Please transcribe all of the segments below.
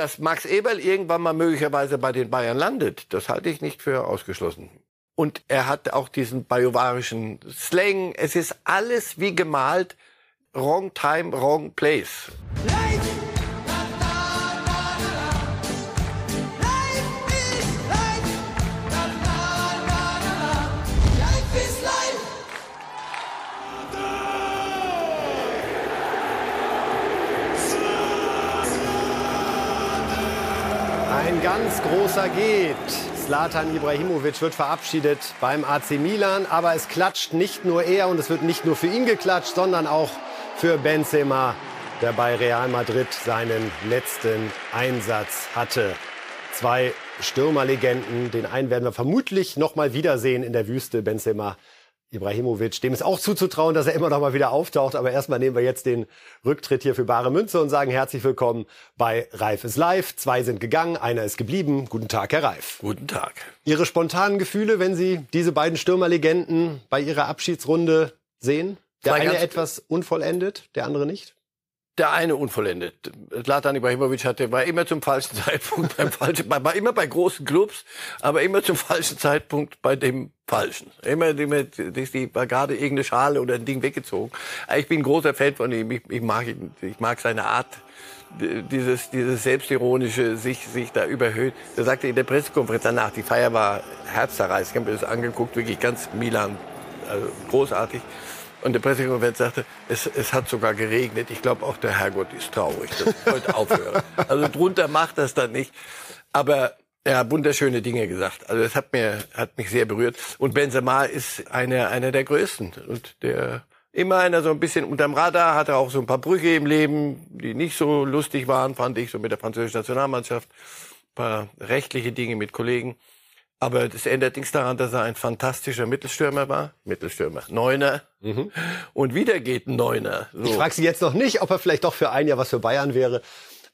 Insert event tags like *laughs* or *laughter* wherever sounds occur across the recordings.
dass Max Eberl irgendwann mal möglicherweise bei den Bayern landet, das halte ich nicht für ausgeschlossen. Und er hat auch diesen bajuwarischen Slang. Es ist alles wie gemalt. Wrong time, wrong place. Ein ganz großer geht. Zlatan Ibrahimovic wird verabschiedet beim AC Milan, aber es klatscht nicht nur er und es wird nicht nur für ihn geklatscht, sondern auch für Benzema, der bei Real Madrid seinen letzten Einsatz hatte. Zwei Stürmerlegenden, den einen werden wir vermutlich noch mal wiedersehen in der Wüste, Benzema Ibrahimovic, dem ist auch zuzutrauen, dass er immer noch mal wieder auftaucht. Aber erstmal nehmen wir jetzt den Rücktritt hier für bare Münze und sagen herzlich willkommen bei Reif ist live. Zwei sind gegangen, einer ist geblieben. Guten Tag, Herr Reif. Guten Tag. Ihre spontanen Gefühle, wenn Sie diese beiden Stürmerlegenden bei Ihrer Abschiedsrunde sehen? Der eine etwas unvollendet, der andere nicht? Der eine unvollendet. Zlatan Ibrahimovic hatte, war immer zum falschen *laughs* Zeitpunkt beim falschen, war immer bei großen Clubs, aber immer zum falschen Zeitpunkt bei dem falschen. Immer, immer, ist die, war gerade irgendeine Schale oder ein Ding weggezogen. Ich bin ein großer Fan von ihm. Ich, ich mag ihn, ich mag seine Art. Dieses, dieses selbstironische, sich, sich da überhöht. Er sagte in der Pressekonferenz danach, die Feier war herzzerreißend. Ich habe mir das angeguckt, wirklich ganz Milan, also großartig. Und der Pressekonferenz sagte, es, es hat sogar geregnet. Ich glaube, auch der Herrgott ist traurig, dass ich heute *laughs* aufhöre. Also drunter macht das dann nicht. Aber er hat wunderschöne Dinge gesagt. Also es hat mir hat mich sehr berührt. Und Benzema ist einer einer der größten und der immer einer so ein bisschen unterm Radar hatte auch so ein paar Brüche im Leben, die nicht so lustig waren, fand ich so mit der französischen Nationalmannschaft, ein paar rechtliche Dinge mit Kollegen. Aber das ändert nichts daran, dass er ein fantastischer Mittelstürmer war. Mittelstürmer. Neuner. Und wieder geht ein Neuner. So. Ich frage Sie jetzt noch nicht, ob er vielleicht doch für ein Jahr was für Bayern wäre.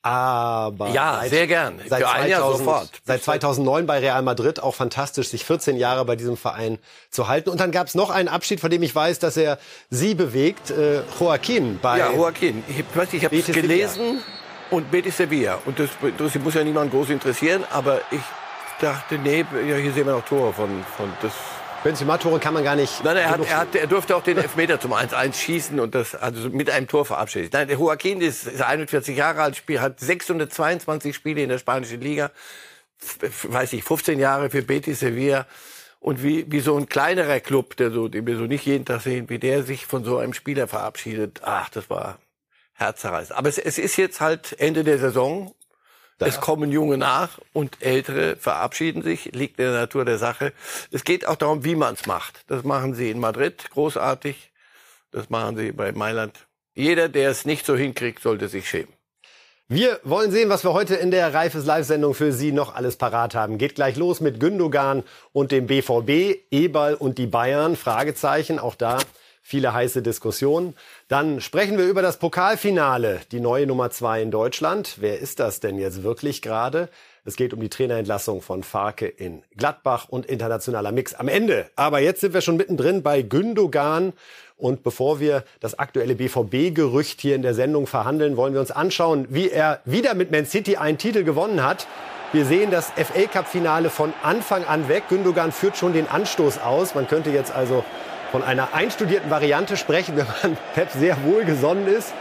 Aber Ja, seit- sehr gern. Seit Für ein Jahr 2000 sofort. Seit 2009 bei Real Madrid auch fantastisch, sich 14 Jahre bei diesem Verein zu halten. Und dann gab es noch einen Abschied, von dem ich weiß, dass er Sie bewegt, äh, Joaquin bei Ja, Joaquin. Ich weiß, ich habe gelesen und Betis Sevilla. Und das, das muss ja niemand groß interessieren, aber ich dachte, nee, ja, hier sehen wir noch Tore von, von das. Benzema-Tore kann man gar nicht. Nein, er, hat, er, hat, er durfte auch den Elfmeter zum 1-1 schießen und das also mit einem Tor verabschiedet. Nein, der Joaquin ist, ist 41 Jahre alt, spiel, hat 622 Spiele in der spanischen Liga, weiß ich, 15 Jahre für Betis Sevilla. Und wie, wie so ein kleinerer Club, der so, den wir so nicht jeden Tag sehen, wie der sich von so einem Spieler verabschiedet, ach, das war herzzerreißend. Aber es, es ist jetzt halt Ende der Saison. Es kommen Junge nach und Ältere verabschieden sich, liegt in der Natur der Sache. Es geht auch darum, wie man es macht. Das machen sie in Madrid großartig. Das machen sie bei Mailand. Jeder, der es nicht so hinkriegt, sollte sich schämen. Wir wollen sehen, was wir heute in der Reifes Live-Sendung für Sie noch alles parat haben. Geht gleich los mit Gündogan und dem BVB, Ebal und die Bayern. Fragezeichen, auch da viele heiße Diskussionen. Dann sprechen wir über das Pokalfinale, die neue Nummer zwei in Deutschland. Wer ist das denn jetzt wirklich gerade? Es geht um die Trainerentlassung von Farke in Gladbach und internationaler Mix am Ende. Aber jetzt sind wir schon mittendrin bei Gündogan. Und bevor wir das aktuelle BVB-Gerücht hier in der Sendung verhandeln, wollen wir uns anschauen, wie er wieder mit Man City einen Titel gewonnen hat. Wir sehen das FA Cup-Finale von Anfang an weg. Gündogan führt schon den Anstoß aus. Man könnte jetzt also von einer einstudierten Variante sprechen, wenn man *laughs* Pep sehr wohlgesonnen ist.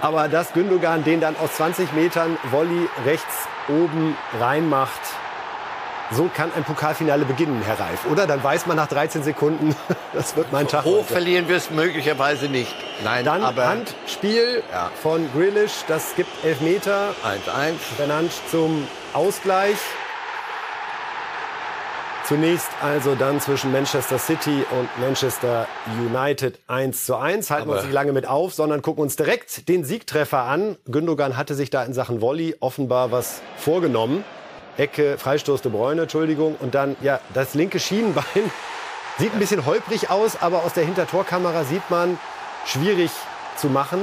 Aber dass Gündogan den dann aus 20 Metern Volley rechts oben reinmacht, so kann ein Pokalfinale beginnen, Herr Reif. Oder? Dann weiß man nach 13 Sekunden, *laughs* das wird mein Tag. Hoch heute. verlieren wir es möglicherweise nicht. Nein, Dann aber Handspiel Ja. von Grealish, das gibt Elfmeter. 1-1. Fernandes zum Ausgleich. Zunächst also dann zwischen Manchester City und Manchester United 1 zu 1. Halten wir uns nicht lange mit auf, sondern gucken uns direkt den Siegtreffer an. Gündogan hatte sich da in Sachen Volley offenbar was vorgenommen. Ecke, Freistoß De Bruyne, Entschuldigung. Und dann, ja, das linke Schienenbein *laughs* sieht ein bisschen holprig aus, aber aus der Hintertorkamera sieht man, schwierig zu machen.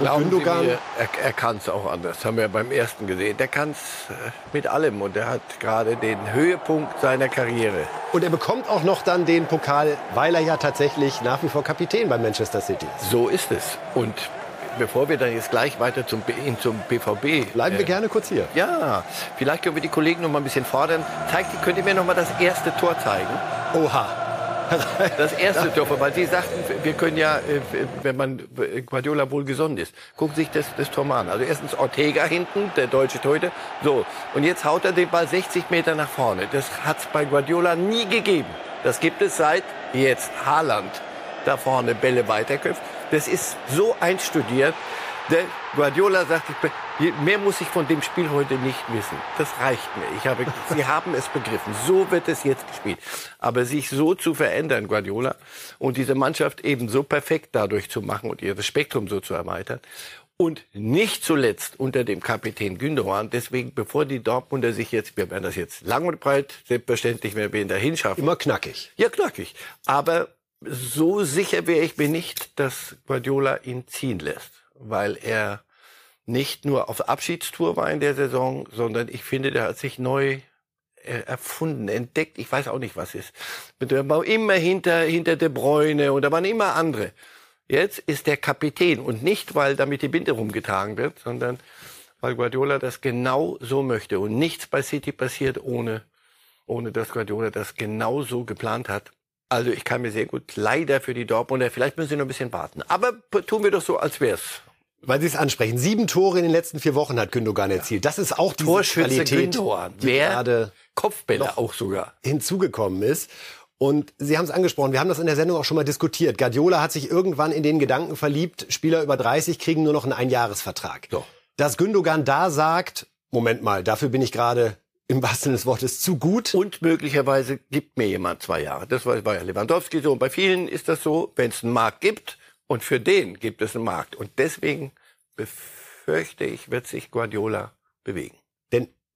Glauben Sie Gündogan, mir, er, er kann es auch anders. Haben wir beim ersten gesehen. Der kann es mit allem und er hat gerade den Höhepunkt seiner Karriere. Und er bekommt auch noch dann den Pokal, weil er ja tatsächlich nach wie vor Kapitän bei Manchester City ist. So ist es. Und bevor wir dann jetzt gleich weiter zum, zum BVB. Bleiben wir äh, gerne kurz hier. Ja, vielleicht können wir die Kollegen noch mal ein bisschen fordern. Zeigt, könnt ihr mir noch mal das erste Tor zeigen? Oha. *laughs* Das erste Tor, weil Sie sagten, wir können ja, äh, wenn man äh, Guardiola wohl gesonnen ist, Sie sich das, das Tor mal an. Also erstens Ortega hinten, der deutsche Torhüter. So, und jetzt haut er den Ball 60 Meter nach vorne. Das hat es bei Guardiola nie gegeben. Das gibt es seit jetzt Haaland da vorne Bälle weiterköpft. Das ist so einstudiert. Der Guardiola sagt, ich be- mehr muss ich von dem Spiel heute nicht wissen. Das reicht mir. Ich habe, *laughs* Sie haben es begriffen. So wird es jetzt gespielt. Aber sich so zu verändern, Guardiola, und diese Mannschaft eben so perfekt dadurch zu machen und ihr Spektrum so zu erweitern. Und nicht zuletzt unter dem Kapitän Gündogan. Deswegen, bevor die Dortmunder sich jetzt, wir werden das jetzt lang und breit, selbstverständlich, wenn wir ihn dahin schaffen. Immer knackig. Ja, knackig. Aber so sicher wäre ich mir nicht, dass Guardiola ihn ziehen lässt. Weil er nicht nur auf Abschiedstour war in der Saison, sondern ich finde, der hat sich neu äh, erfunden, entdeckt. Ich weiß auch nicht, was ist. Der war immer hinter, hinter De Bruyne und da waren immer andere. Jetzt ist der Kapitän und nicht, weil damit die Binde rumgetragen wird, sondern weil Guardiola das genau so möchte und nichts bei City passiert ohne, ohne dass Guardiola das genau so geplant hat. Also ich kann mir sehr gut leider für die Dortmunder, vielleicht müssen sie noch ein bisschen warten. Aber tun wir doch so, als wär's. Weil Sie es ansprechen. Sieben Tore in den letzten vier Wochen hat Gündogan erzielt. Das ist auch diese Torschütze Qualität, Gündogan. die Wer? gerade Kopfbälle auch sogar. hinzugekommen ist. Und Sie haben es angesprochen, wir haben das in der Sendung auch schon mal diskutiert. Guardiola hat sich irgendwann in den Gedanken verliebt, Spieler über 30 kriegen nur noch einen Einjahresvertrag. So. Dass Gündogan da sagt, Moment mal, dafür bin ich gerade im wahrsten des Wortes zu gut. Und möglicherweise gibt mir jemand zwei Jahre. Das war bei Lewandowski so. Und bei vielen ist das so, wenn es einen Markt gibt und für den gibt es einen Markt. Und deswegen befürchte ich, wird sich Guardiola bewegen.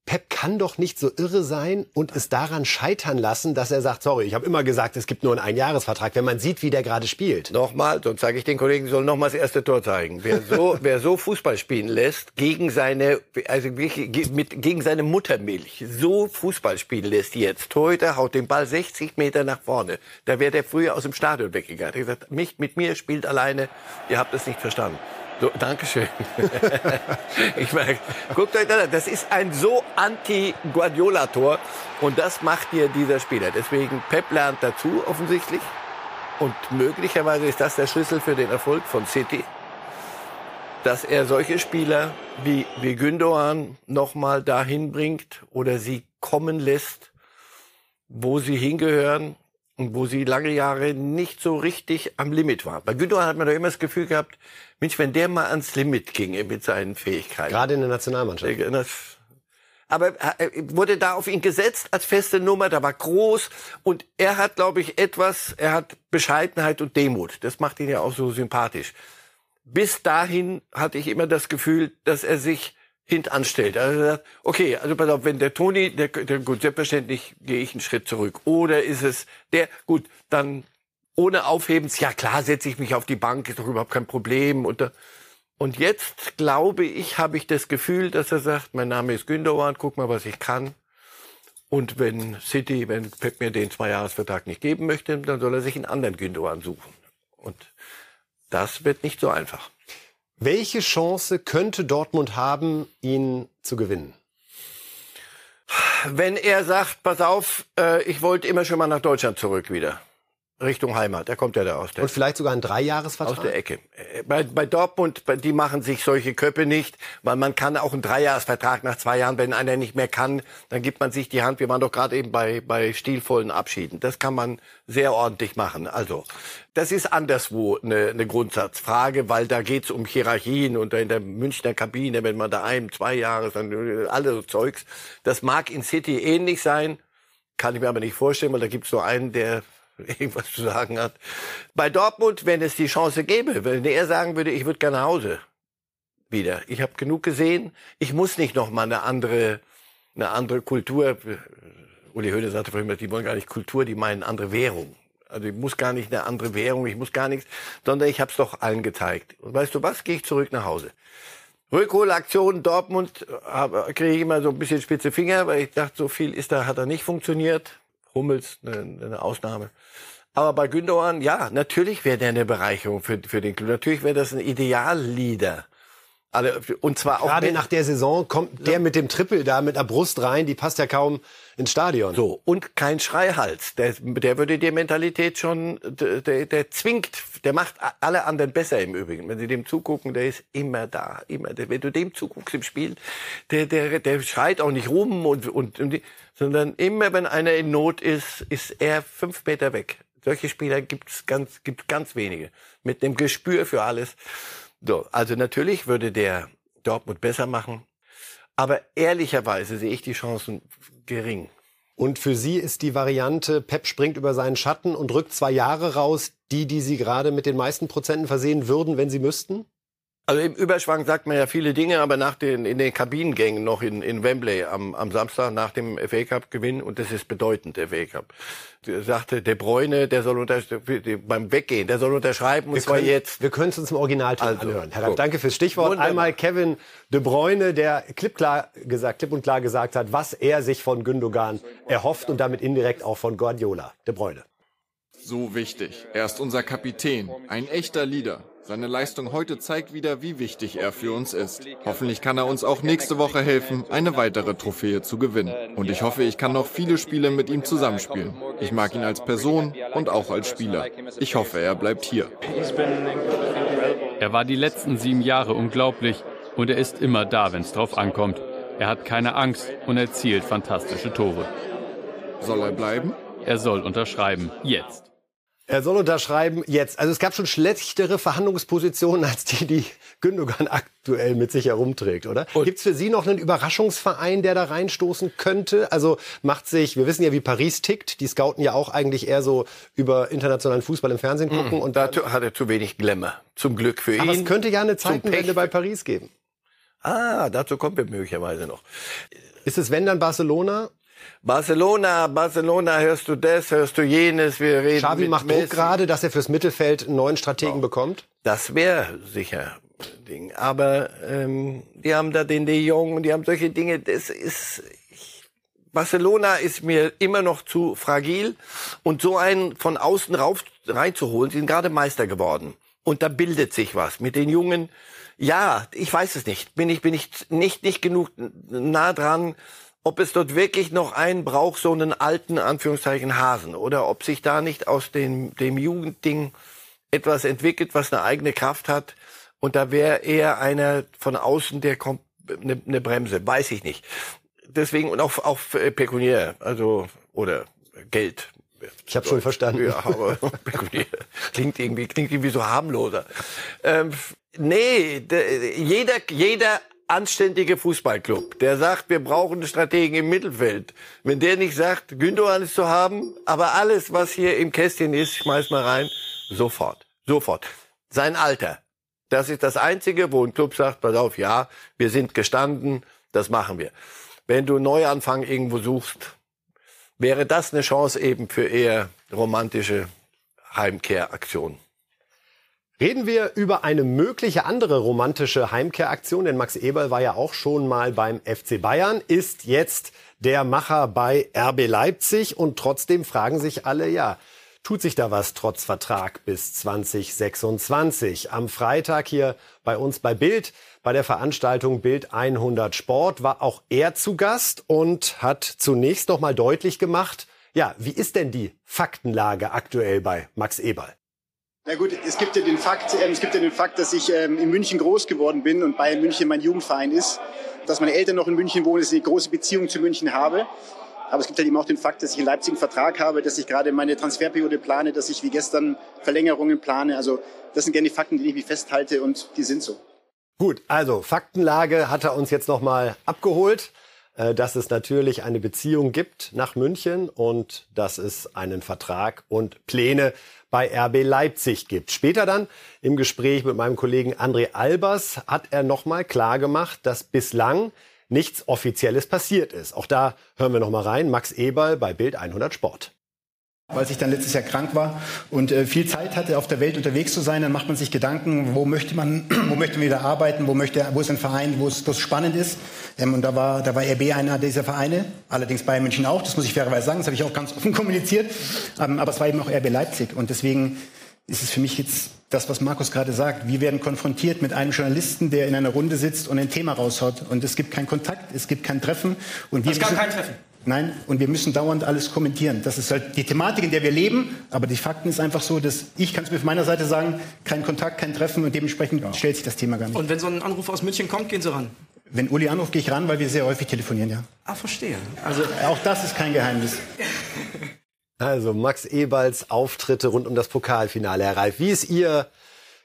Pep kann doch nicht so irre sein und es daran scheitern lassen, dass er sagt, sorry, ich habe immer gesagt, es gibt nur einen Einjahresvertrag, wenn man sieht, wie der gerade spielt. Nochmal, sonst sage ich den Kollegen, sollen nochmal das erste Tor zeigen. Wer so, *laughs* wer so Fußball spielen lässt, gegen seine, also mit, gegen seine Muttermilch, so Fußball spielen lässt jetzt, Torhüter haut den Ball 60 Meter nach vorne, da wäre der früher aus dem Stadion weggegangen. Er hat gesagt, mich, mit mir spielt alleine, ihr habt es nicht verstanden. So, Dankeschön. *laughs* ich meine, guckt euch das an. Das ist ein so anti-Guardiola-Tor. Und das macht hier dieser Spieler. Deswegen, Pep lernt dazu offensichtlich. Und möglicherweise ist das der Schlüssel für den Erfolg von City. Dass er solche Spieler wie, wie Gündogan nochmal dahin bringt oder sie kommen lässt, wo sie hingehören und wo sie lange Jahre nicht so richtig am Limit waren. Bei Gündogan hat man doch immer das Gefühl gehabt, Mensch, wenn der mal ans Limit ginge mit seinen Fähigkeiten. Gerade in der Nationalmannschaft. Das, aber äh, wurde da auf ihn gesetzt als feste Nummer, da war groß und er hat, glaube ich, etwas, er hat Bescheidenheit und Demut. Das macht ihn ja auch so sympathisch. Bis dahin hatte ich immer das Gefühl, dass er sich hintanstellt. Also sagt, okay, also pass auf, wenn der Toni, der, der gut, selbstverständlich gehe ich einen Schritt zurück. Oder ist es der, gut, dann ohne Aufhebens, ja klar, setze ich mich auf die Bank, ist doch überhaupt kein Problem. Und, und jetzt, glaube ich, habe ich das Gefühl, dass er sagt, mein Name ist Gündogan, guck mal, was ich kann. Und wenn City, wenn Pep mir den Zweijahresvertrag nicht geben möchte, dann soll er sich einen anderen Gündogan suchen. Und das wird nicht so einfach. Welche Chance könnte Dortmund haben, ihn zu gewinnen? Wenn er sagt, pass auf, äh, ich wollte immer schon mal nach Deutschland zurück wieder. Richtung Heimat, der kommt ja da aus der Und vielleicht sogar aus Dreijahresvertrag? der Ecke. Äh, Bei, bei Dortmund, die machen sich solche Köpfe nicht, weil man kann auch einen Dreijahresvertrag nach zwei Jahren, wenn einer nicht mehr kann, dann gibt man sich die Hand. Wir waren doch gerade eben bei, bei stilvollen Abschieden. Das kann man sehr ordentlich machen. Also, das ist anderswo eine, eine Grundsatzfrage, weil da geht's um Hierarchien und in der Münchner Kabine, wenn man da einem zwei Jahre, dann äh, alle so Zeugs. Das mag in City ähnlich sein, kann ich mir aber nicht vorstellen, weil da gibt's nur einen, der *laughs* irgendwas zu sagen hat. Bei Dortmund, wenn es die Chance gäbe, wenn er sagen würde, ich würde gerne nach Hause wieder. Ich habe genug gesehen. Ich muss nicht noch mal eine andere, eine andere Kultur. Uli Höhne sagte vorhin, die wollen gar nicht Kultur, die meinen andere Währung. Also ich muss gar nicht eine andere Währung, ich muss gar nichts, sondern ich habe es doch allen gezeigt. Und weißt du was? Gehe ich zurück nach Hause. Rückholaktion Dortmund hab- kriege ich immer so ein bisschen spitze Finger, weil ich dachte, so viel ist da, hat da nicht funktioniert. Hummels, eine, eine Ausnahme. Aber bei Gündogan, ja, natürlich wäre der eine Bereicherung für, für den Club. Natürlich wäre das ein Idealleader. Alle, und zwar auch gerade nach der Saison kommt der mit dem Triple da mit der Brust rein, die passt ja kaum ins Stadion. So und kein Schreihals, der, der würde die Mentalität schon, der, der zwingt, der macht alle anderen besser im Übrigen. Wenn sie dem zugucken, der ist immer da, immer. Wenn du dem zuguckst im Spiel, der der der schreit auch nicht rum und und, und sondern immer wenn einer in Not ist, ist er fünf Meter weg. Solche Spieler gibt's ganz gibt ganz wenige mit dem Gespür für alles. So, also natürlich würde der Dortmund besser machen, aber ehrlicherweise sehe ich die Chancen gering. Und für Sie ist die Variante, Pep springt über seinen Schatten und rückt zwei Jahre raus, die, die Sie gerade mit den meisten Prozenten versehen würden, wenn Sie müssten? Also im Überschwang sagt man ja viele Dinge, aber nach den, in den Kabinengängen noch in, in Wembley am, am Samstag nach dem FA Cup Gewinn, und das ist bedeutend, der FA Cup, sagte De Bruyne, der soll unter, beim Weggehen, der soll unterschreiben, und wir zwar können, jetzt. Wir können es uns im Originalton also, anhören. Herr Rapp, danke fürs Stichwort. Wunderbar. Einmal Kevin De Bruyne, der klipp, klar gesagt, klipp und klar gesagt hat, was er sich von Gündogan erhofft und damit indirekt auch von Guardiola. De Bruyne. So wichtig. Er ist unser Kapitän, ein echter Leader. Seine Leistung heute zeigt wieder, wie wichtig er für uns ist. Hoffentlich kann er uns auch nächste Woche helfen, eine weitere Trophäe zu gewinnen. Und ich hoffe, ich kann noch viele Spiele mit ihm zusammenspielen. Ich mag ihn als Person und auch als Spieler. Ich hoffe, er bleibt hier. Er war die letzten sieben Jahre unglaublich und er ist immer da, wenn es drauf ankommt. Er hat keine Angst und erzielt fantastische Tore. Soll er bleiben? Er soll unterschreiben. Jetzt. Er soll unterschreiben jetzt. Also es gab schon schlechtere Verhandlungspositionen als die, die Gündogan aktuell mit sich herumträgt, oder? Gibt es für Sie noch einen Überraschungsverein, der da reinstoßen könnte? Also macht sich, wir wissen ja, wie Paris tickt. Die scouten ja auch eigentlich eher so über internationalen Fußball im Fernsehen mhm. gucken. Mm, und dazu hat er zu wenig Glamour. Zum Glück für ihn. Aber es könnte ja eine Zeitenwende bei Paris geben. Ah, dazu kommt er möglicherweise noch. Ist es wenn dann Barcelona Barcelona, Barcelona, hörst du das, hörst du jenes, wir reden Xavi macht Messi. Druck gerade, dass er fürs Mittelfeld einen neuen Strategen oh. bekommt? Das wäre sicher Ding. Aber ähm, die haben da den De Jong und die haben solche Dinge. Das ist ich, Barcelona ist mir immer noch zu fragil und so einen von außen rauf reinzuholen. Sie sind gerade Meister geworden und da bildet sich was mit den Jungen. Ja, ich weiß es nicht. Bin ich bin ich nicht nicht genug nah dran ob es dort wirklich noch einen braucht, so einen alten, Anführungszeichen, Hasen, oder ob sich da nicht aus dem, dem Jugendding etwas entwickelt, was eine eigene Kraft hat. Und da wäre eher einer von außen, der kommt, eine, eine Bremse, weiß ich nicht. Deswegen, und auch, auch pekuniär, also, oder Geld. Ich habe schon verstanden. Ja, *laughs* aber pekuniär klingt irgendwie, klingt irgendwie so harmloser. Ähm, nee, jeder, jeder anständige Fußballclub, der sagt, wir brauchen einen Strategen im Mittelfeld, wenn der nicht sagt, Gündogan ist zu haben, aber alles, was hier im Kästchen ist, schmeiß mal rein, sofort, sofort. Sein Alter, das ist das Einzige, wo ein Club sagt, pass auf, ja, wir sind gestanden, das machen wir. Wenn du Neuanfang irgendwo suchst, wäre das eine Chance eben für eher romantische Heimkehraktionen. Reden wir über eine mögliche andere romantische Heimkehraktion, denn Max Eberl war ja auch schon mal beim FC Bayern, ist jetzt der Macher bei RB Leipzig und trotzdem fragen sich alle, ja, tut sich da was trotz Vertrag bis 2026? Am Freitag hier bei uns bei Bild, bei der Veranstaltung Bild 100 Sport, war auch er zu Gast und hat zunächst noch mal deutlich gemacht, ja, wie ist denn die Faktenlage aktuell bei Max Eberl? Na gut, es gibt ja den Fakt, äh, es gibt ja den Fakt, dass ich ähm, in München groß geworden bin und Bayern München mein Jugendverein ist, dass meine Eltern noch in München wohnen, dass ich eine große Beziehung zu München habe. Aber es gibt halt eben auch den Fakt, dass ich in Leipzig einen Vertrag habe, dass ich gerade meine Transferperiode plane, dass ich wie gestern Verlängerungen plane. Also das sind gerne die Fakten, die ich irgendwie festhalte und die sind so. Gut, also Faktenlage hat er uns jetzt nochmal abgeholt. Äh, dass es natürlich eine Beziehung gibt nach München und dass es einen Vertrag und Pläne bei RB Leipzig gibt. Später dann im Gespräch mit meinem Kollegen André Albers hat er nochmal klar gemacht, dass bislang nichts Offizielles passiert ist. Auch da hören wir nochmal rein. Max Eberl bei Bild 100 Sport. Als ich dann letztes Jahr krank war und äh, viel Zeit hatte, auf der Welt unterwegs zu sein, dann macht man sich Gedanken, wo möchte man, *clears throat* wo möchte man wieder arbeiten, wo möchte, wo ist ein Verein, wo es, wo es spannend ist. Ähm, und da war, da war RB einer dieser Vereine, allerdings Bayern München auch, das muss ich fairerweise sagen, das habe ich auch ganz *laughs* offen kommuniziert. Ähm, aber es war eben auch RB Leipzig und deswegen ist es für mich jetzt das, was Markus gerade sagt. Wir werden konfrontiert mit einem Journalisten, der in einer Runde sitzt und ein Thema raushaut. Und es gibt keinen Kontakt, es gibt kein Treffen. Und wir es gab kein Treffen. Nein, und wir müssen dauernd alles kommentieren. Das ist halt die Thematik, in der wir leben. Aber die Fakten ist einfach so, dass ich kann es mir von meiner Seite sagen, kein Kontakt, kein Treffen und dementsprechend ja. stellt sich das Thema gar nicht. Und wenn so ein Anruf aus München kommt, gehen Sie ran? Wenn Uli anruft, gehe ich ran, weil wir sehr häufig telefonieren, ja. Ah, verstehe. Also auch das ist kein Geheimnis. Also Max Eberls Auftritte rund um das Pokalfinale, Herr Reif. Wie ist Ihr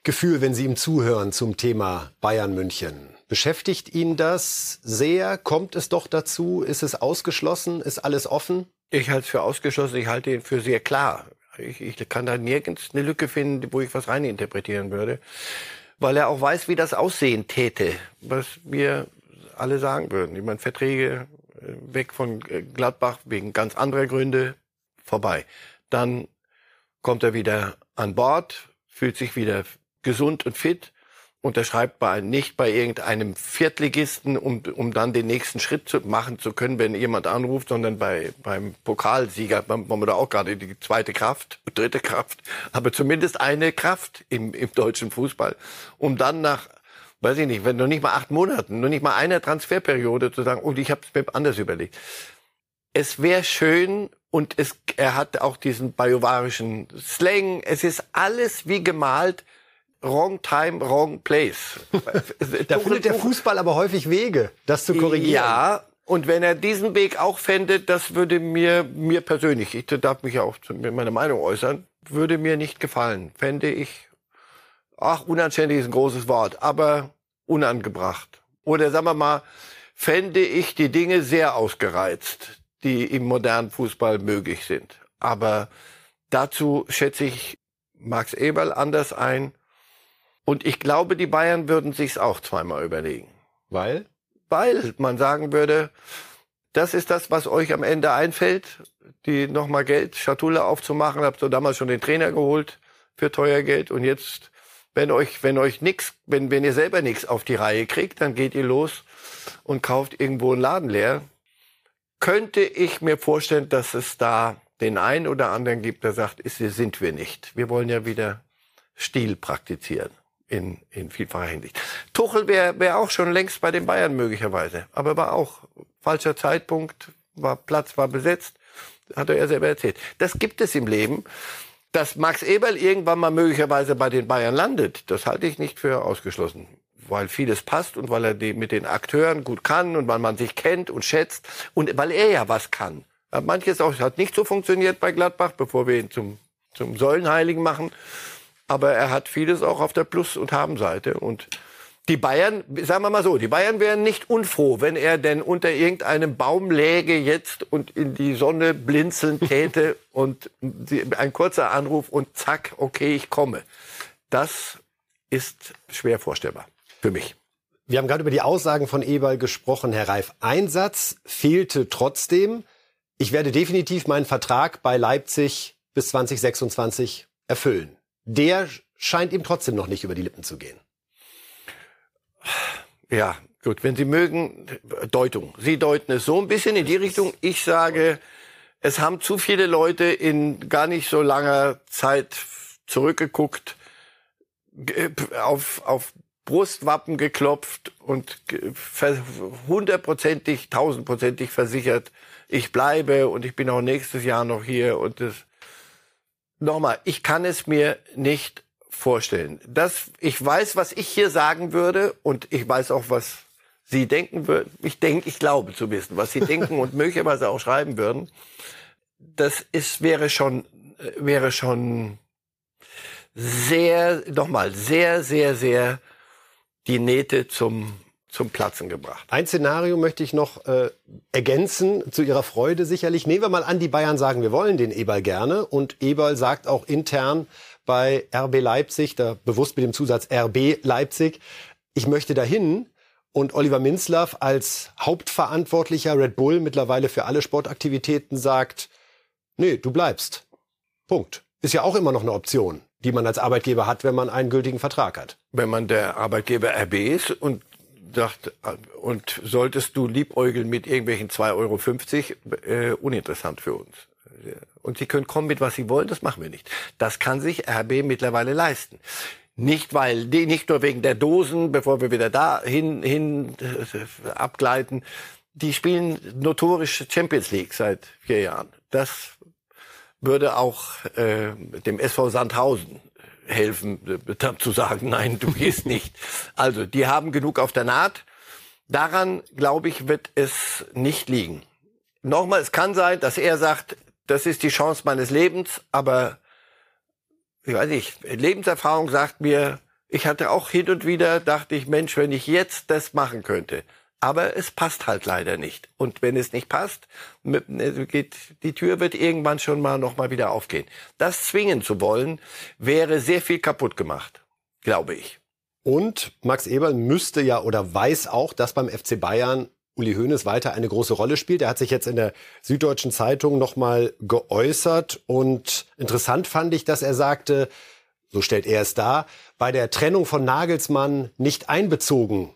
Gefühl, wenn Sie ihm zuhören zum Thema Bayern München? Beschäftigt ihn das sehr? Kommt es doch dazu? Ist es ausgeschlossen? Ist alles offen? Ich halte es für ausgeschlossen. Ich halte ihn für sehr klar. Ich, ich kann da nirgends eine Lücke finden, wo ich was reininterpretieren würde. Weil er auch weiß, wie das aussehen täte, was wir alle sagen würden. Ich meine, Verträge äh, weg von äh, Gladbach wegen ganz anderer Gründe vorbei. Dann kommt er wieder an Bord, fühlt sich wieder gesund und fit unterschreibt bei, nicht bei irgendeinem Viertligisten, um, um dann den nächsten Schritt zu machen zu können, wenn jemand anruft, sondern bei, beim Pokalsieger, man, man da auch gerade die zweite Kraft, *laughs* dritte Kraft, aber zumindest eine Kraft im, im deutschen Fußball, um dann nach weiß ich nicht, wenn noch nicht mal acht Monaten, noch nicht mal einer Transferperiode zu sagen, und ich habe es mir anders überlegt. Es wäre schön und es, er hat auch diesen bajuwarischen Slang. Es ist alles wie gemalt wrong time, wrong place. *laughs* da findet der Fußball aber häufig Wege, das zu korrigieren. Ja, und wenn er diesen Weg auch fände, das würde mir, mir persönlich, ich darf mich ja auch zu meiner Meinung äußern, würde mir nicht gefallen. Fände ich, ach, unanständig ist ein großes Wort, aber unangebracht. Oder sagen wir mal, fände ich die Dinge sehr ausgereizt, die im modernen Fußball möglich sind. Aber dazu schätze ich Max Eberl anders ein und ich glaube, die Bayern würden sich's auch zweimal überlegen. Weil? Weil man sagen würde, das ist das, was euch am Ende einfällt, die nochmal Geld, Schatulle aufzumachen. Habt ihr damals schon den Trainer geholt für teuer Geld und jetzt, wenn euch, wenn euch nix, wenn, wenn ihr selber nichts auf die Reihe kriegt, dann geht ihr los und kauft irgendwo einen Laden leer. Könnte ich mir vorstellen, dass es da den einen oder anderen gibt, der sagt, ist, sind wir nicht. Wir wollen ja wieder Stil praktizieren in, in vielfacher Hinsicht. Tuchel wäre wär auch schon längst bei den Bayern möglicherweise, aber war auch falscher Zeitpunkt, war Platz war besetzt, hat er selber erzählt. Das gibt es im Leben. Dass Max Eberl irgendwann mal möglicherweise bei den Bayern landet, das halte ich nicht für ausgeschlossen. Weil vieles passt und weil er die mit den Akteuren gut kann und weil man sich kennt und schätzt und weil er ja was kann. Manches auch hat nicht so funktioniert bei Gladbach, bevor wir ihn zum, zum Säulenheiligen machen aber er hat vieles auch auf der Plus- und Habenseite. Und die Bayern, sagen wir mal so, die Bayern wären nicht unfroh, wenn er denn unter irgendeinem Baum läge jetzt und in die Sonne blinzeln *laughs* täte und ein kurzer Anruf und zack, okay, ich komme. Das ist schwer vorstellbar für mich. Wir haben gerade über die Aussagen von Eberl gesprochen, Herr Reif. Ein Satz fehlte trotzdem. Ich werde definitiv meinen Vertrag bei Leipzig bis 2026 erfüllen der scheint ihm trotzdem noch nicht über die Lippen zu gehen. Ja, gut, wenn Sie mögen, Deutung. Sie deuten es so ein bisschen in die Richtung. Ich sage, es haben zu viele Leute in gar nicht so langer Zeit zurückgeguckt, auf, auf Brustwappen geklopft und hundertprozentig, tausendprozentig versichert, ich bleibe und ich bin auch nächstes Jahr noch hier und das nochmal, ich kann es mir nicht vorstellen. Das, ich weiß, was ich hier sagen würde und ich weiß auch, was Sie denken würden. Ich denke, ich glaube zu wissen, was Sie denken und *laughs* möglicherweise auch schreiben würden. Das ist, wäre schon, wäre schon sehr, nochmal, sehr, sehr, sehr die Nähte zum zum Platzen gebracht. Ein Szenario möchte ich noch äh, ergänzen, zu Ihrer Freude sicherlich. Nehmen wir mal an, die Bayern sagen, wir wollen den Eberl gerne. Und Eberl sagt auch intern bei RB Leipzig, da bewusst mit dem Zusatz RB Leipzig, ich möchte dahin. Und Oliver Minzlaff als Hauptverantwortlicher Red Bull mittlerweile für alle Sportaktivitäten sagt, nee, du bleibst. Punkt. Ist ja auch immer noch eine Option, die man als Arbeitgeber hat, wenn man einen gültigen Vertrag hat. Wenn man der Arbeitgeber RB ist und sagt, und solltest du liebäugeln mit irgendwelchen 2,50 Euro, äh, uninteressant für uns. Und sie können kommen mit was sie wollen, das machen wir nicht. Das kann sich RB mittlerweile leisten. Nicht weil, nicht nur wegen der Dosen, bevor wir wieder da hin, hin äh, abgleiten. Die spielen notorisch Champions League seit vier Jahren. Das würde auch äh, dem SV Sandhausen helfen, äh, zu sagen, *laughs* nein, du gehst nicht. Also, die haben genug auf der Naht. Daran, glaube ich, wird es nicht liegen. Nochmal, es kann sein, dass er sagt, das ist die Chance meines Lebens, aber ich weiß nicht, Lebenserfahrung sagt mir, ich hatte auch hin und wieder, dachte ich, Mensch, wenn ich jetzt das machen könnte. Aber es passt halt leider nicht. Und wenn es nicht passt, geht, die Tür wird irgendwann schon mal noch mal wieder aufgehen. Das zwingen zu wollen, wäre sehr viel kaputt gemacht, glaube ich. Und Max Eberl müsste ja oder weiß auch, dass beim FC Bayern Uli Hoeneß weiter eine große Rolle spielt. Er hat sich jetzt in der Süddeutschen Zeitung nochmal geäußert und interessant fand ich, dass er sagte, so stellt er es dar, bei der Trennung von Nagelsmann nicht einbezogen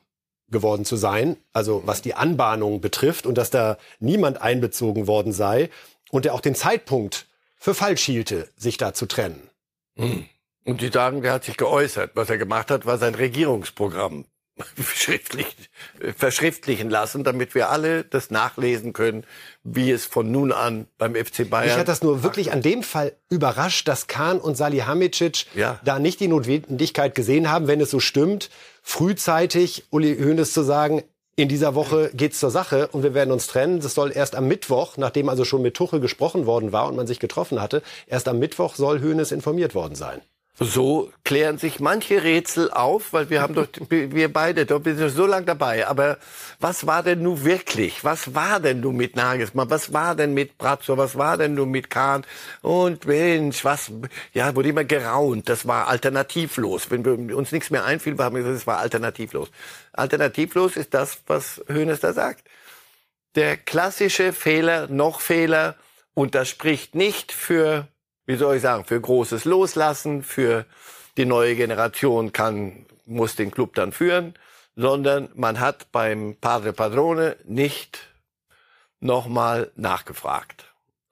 geworden zu sein, also was die Anbahnung betrifft und dass da niemand einbezogen worden sei und er auch den Zeitpunkt für falsch hielte, sich da zu trennen. Hm. Und die sagen, der hat sich geäußert. Was er gemacht hat, war sein Regierungsprogramm *laughs* schriftlich, verschriftlichen lassen, damit wir alle das nachlesen können, wie es von nun an beim FC Bayern. Mich hat das nur wirklich an dem Fall überrascht, dass Kahn und Salihamidzic ja. da nicht die Notwendigkeit gesehen haben, wenn es so stimmt, frühzeitig Uli Hoeneß zu sagen, in dieser Woche geht's zur Sache und wir werden uns trennen. Das soll erst am Mittwoch, nachdem also schon mit Tuchel gesprochen worden war und man sich getroffen hatte, erst am Mittwoch soll Hoeneß informiert worden sein. So klären sich manche Rätsel auf, weil wir haben doch, *laughs* wir beide, doch wir sind so lange dabei. Aber was war denn nun wirklich? Was war denn nun mit Nagelsmann? Was war denn mit Brazzo? Was war denn nun mit Kahn? Und Mensch, was, ja, wurde immer geraunt. Das war alternativlos. Wenn wir uns nichts mehr einfiel, haben wir gesagt, es war alternativlos. Alternativlos ist das, was Hönes da sagt. Der klassische Fehler, noch Fehler, und das spricht nicht für wie soll ich sagen, für großes Loslassen, für die neue Generation kann, muss den Club dann führen, sondern man hat beim Padre Padrone nicht nochmal nachgefragt.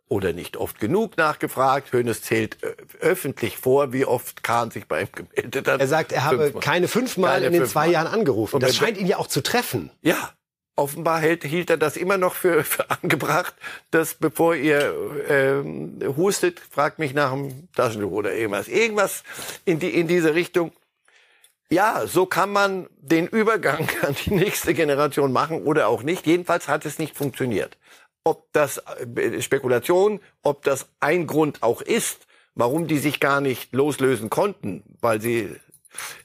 Oder nicht oft genug nachgefragt. Hönes zählt öffentlich vor, wie oft Kahn sich bei ihm gemeldet hat. Er sagt, er habe fünfmal. keine fünfmal keine in den zwei Jahren angerufen. Und das scheint ihn ja auch zu treffen. Ja, offenbar hält, hielt er das immer noch für, für angebracht, dass bevor ihr ähm, hustet, fragt mich nach dem Taschentuch oder irgendwas. Irgendwas in, die, in diese Richtung. Ja, so kann man den Übergang *laughs* an die nächste Generation machen oder auch nicht. Jedenfalls hat es nicht funktioniert. Ob das äh, Spekulation, ob das ein Grund auch ist, warum die sich gar nicht loslösen konnten, weil sie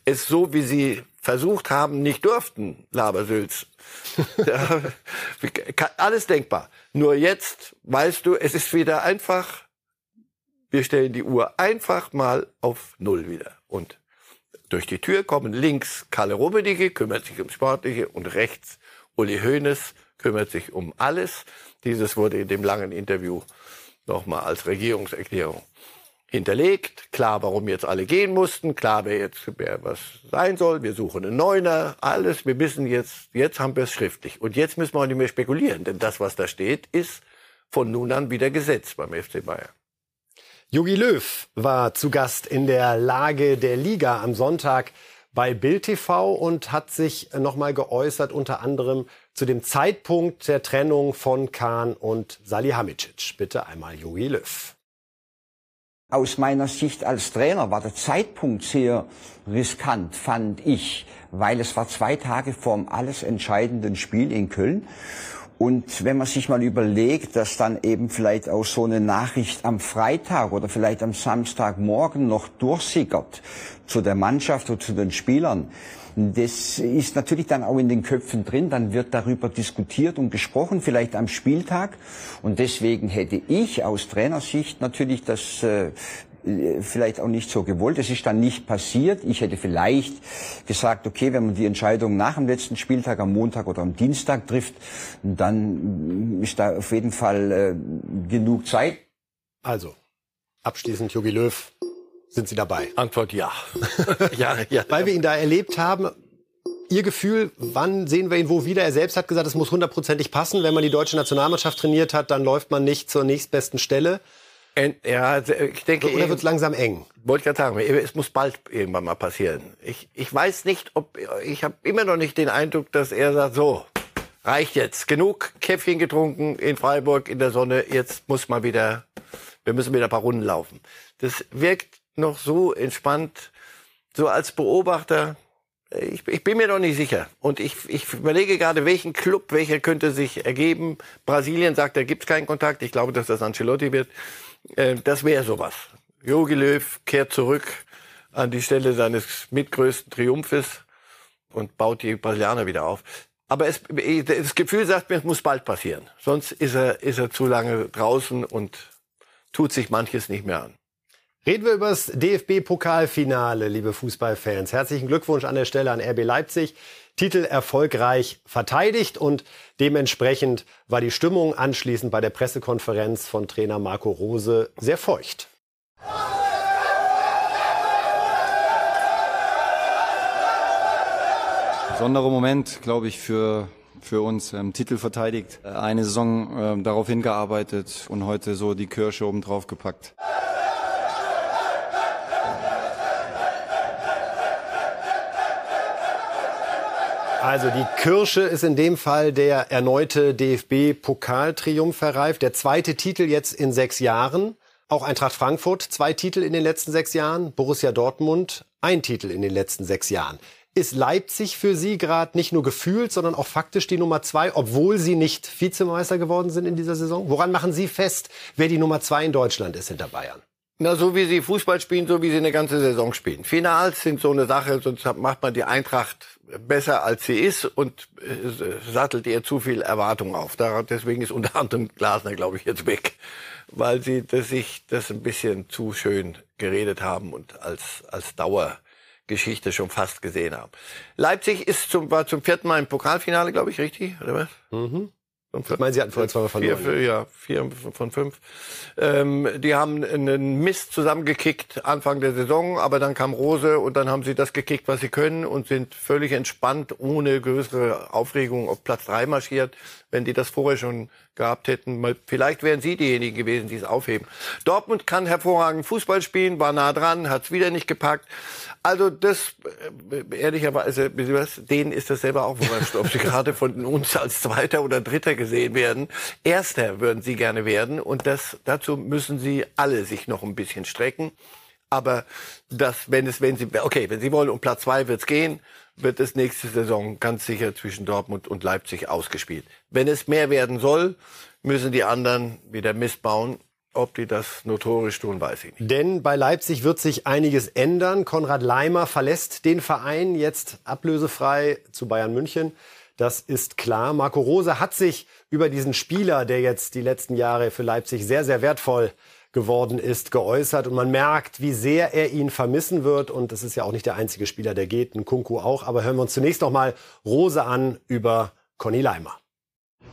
es so, wie sie versucht haben, nicht durften, Labersülz. *laughs* ja, alles denkbar. Nur jetzt weißt du, es ist wieder einfach, wir stellen die Uhr einfach mal auf Null wieder. Und durch die Tür kommen links Kalle Rummenigge, kümmert sich um Sportliche und rechts Uli Hoeneß kümmert sich um alles. Dieses wurde in dem langen Interview nochmal als Regierungserklärung hinterlegt. Klar, warum jetzt alle gehen mussten. Klar, wer jetzt wer was sein soll. Wir suchen einen Neuner. Alles. Wir müssen jetzt, jetzt haben wir es schriftlich. Und jetzt müssen wir auch nicht mehr spekulieren. Denn das, was da steht, ist von nun an wieder Gesetz beim FC Bayern. Jogi Löw war zu Gast in der Lage der Liga am Sonntag bei Bild TV und hat sich nochmal geäußert, unter anderem zu dem Zeitpunkt der Trennung von Kahn und Salihamidzic. Bitte einmal Jogi Löw. Aus meiner Sicht als Trainer war der Zeitpunkt sehr riskant, fand ich, weil es war zwei Tage vorm alles entscheidenden Spiel in Köln. Und wenn man sich mal überlegt, dass dann eben vielleicht auch so eine Nachricht am Freitag oder vielleicht am Samstagmorgen noch durchsickert zu der Mannschaft oder zu den Spielern, das ist natürlich dann auch in den Köpfen drin. Dann wird darüber diskutiert und gesprochen, vielleicht am Spieltag. Und deswegen hätte ich aus Trainersicht natürlich das äh, vielleicht auch nicht so gewollt. Es ist dann nicht passiert. Ich hätte vielleicht gesagt, okay, wenn man die Entscheidung nach dem letzten Spieltag am Montag oder am Dienstag trifft, dann ist da auf jeden Fall äh, genug Zeit. Also, Abschließend Jogi Löw. Sind Sie dabei? Antwort ja. *laughs* ja, ja. Weil wir ihn da erlebt haben, Ihr Gefühl, wann sehen wir ihn wo wieder? Er selbst hat gesagt, es muss hundertprozentig passen. Wenn man die deutsche Nationalmannschaft trainiert hat, dann läuft man nicht zur nächstbesten Stelle. Ja, also, ich denke, oder wird es langsam eng? Wollte ich gerade sagen, es muss bald irgendwann mal passieren. Ich, ich weiß nicht, ob ich habe immer noch nicht den Eindruck, dass er sagt, so reicht jetzt, genug Käffchen getrunken in Freiburg in der Sonne, jetzt muss man wieder, wir müssen wieder ein paar Runden laufen. Das wirkt noch so entspannt, so als Beobachter ich, ich bin mir noch nicht sicher. Und ich, ich überlege gerade, welchen Club, welcher könnte sich ergeben. Brasilien sagt, da gibt es keinen Kontakt. Ich glaube, dass das Ancelotti wird. Äh, das wäre sowas. Jogi Löw kehrt zurück an die Stelle seines mitgrößten Triumphes und baut die Brasilianer wieder auf. Aber es, das Gefühl sagt mir, es muss bald passieren. Sonst ist er, ist er zu lange draußen und tut sich manches nicht mehr an. Reden wir über das DFB-Pokalfinale, liebe Fußballfans. Herzlichen Glückwunsch an der Stelle an RB Leipzig. Titel erfolgreich verteidigt und dementsprechend war die Stimmung anschließend bei der Pressekonferenz von Trainer Marco Rose sehr feucht. Besonderer Moment, glaube ich, für für uns ähm, Titel verteidigt, eine Saison ähm, darauf hingearbeitet und heute so die Kirsche oben drauf gepackt. Also die Kirsche ist in dem Fall der erneute DFB-Pokaltriumph, Herr Reif. Der zweite Titel jetzt in sechs Jahren. Auch Eintracht Frankfurt, zwei Titel in den letzten sechs Jahren. Borussia Dortmund, ein Titel in den letzten sechs Jahren. Ist Leipzig für Sie gerade nicht nur gefühlt, sondern auch faktisch die Nummer zwei, obwohl Sie nicht Vizemeister geworden sind in dieser Saison? Woran machen Sie fest, wer die Nummer zwei in Deutschland ist hinter Bayern? Na, so wie sie Fußball spielen, so wie sie eine ganze Saison spielen. Finals sind so eine Sache, sonst macht man die Eintracht besser als sie ist und äh, sattelt ihr zu viel Erwartung auf. Deswegen ist unter anderem Glasner, glaube ich, jetzt weg, weil sie das, sich das ein bisschen zu schön geredet haben und als, als Dauergeschichte schon fast gesehen haben. Leipzig ist zum, war zum vierten Mal im Pokalfinale, glaube ich, richtig, oder was? Mhm. Ich meine, sie hatten vorher zweimal verloren. Vier, ja, vier von fünf. Ähm, die haben einen Mist zusammengekickt Anfang der Saison, aber dann kam Rose und dann haben sie das gekickt, was sie können und sind völlig entspannt, ohne größere Aufregung auf Platz drei marschiert. Wenn die das vorher schon gehabt hätten, vielleicht wären sie diejenigen gewesen, die es aufheben. Dortmund kann hervorragend Fußball spielen, war nah dran, hat es wieder nicht gepackt. Also das, äh, ehrlicherweise, denen ist das selber auch wurscht, ob sie *laughs* gerade von uns als Zweiter oder Dritter gesehen werden. Erster würden sie gerne werden und das, dazu müssen sie alle sich noch ein bisschen strecken. Aber das, wenn es, wenn sie, okay, wenn sie wollen, um Platz zwei wird's gehen, wird es nächste Saison ganz sicher zwischen Dortmund und Leipzig ausgespielt. Wenn es mehr werden soll, müssen die anderen wieder Mist bauen. Ob die das notorisch tun, weiß ich nicht. Denn bei Leipzig wird sich einiges ändern. Konrad Leimer verlässt den Verein jetzt ablösefrei zu Bayern München. Das ist klar. Marco Rose hat sich über diesen Spieler, der jetzt die letzten Jahre für Leipzig sehr, sehr wertvoll geworden ist, geäußert. Und man merkt, wie sehr er ihn vermissen wird. Und das ist ja auch nicht der einzige Spieler, der geht, ein Kunku auch. Aber hören wir uns zunächst noch mal Rose an über Conny Leimer.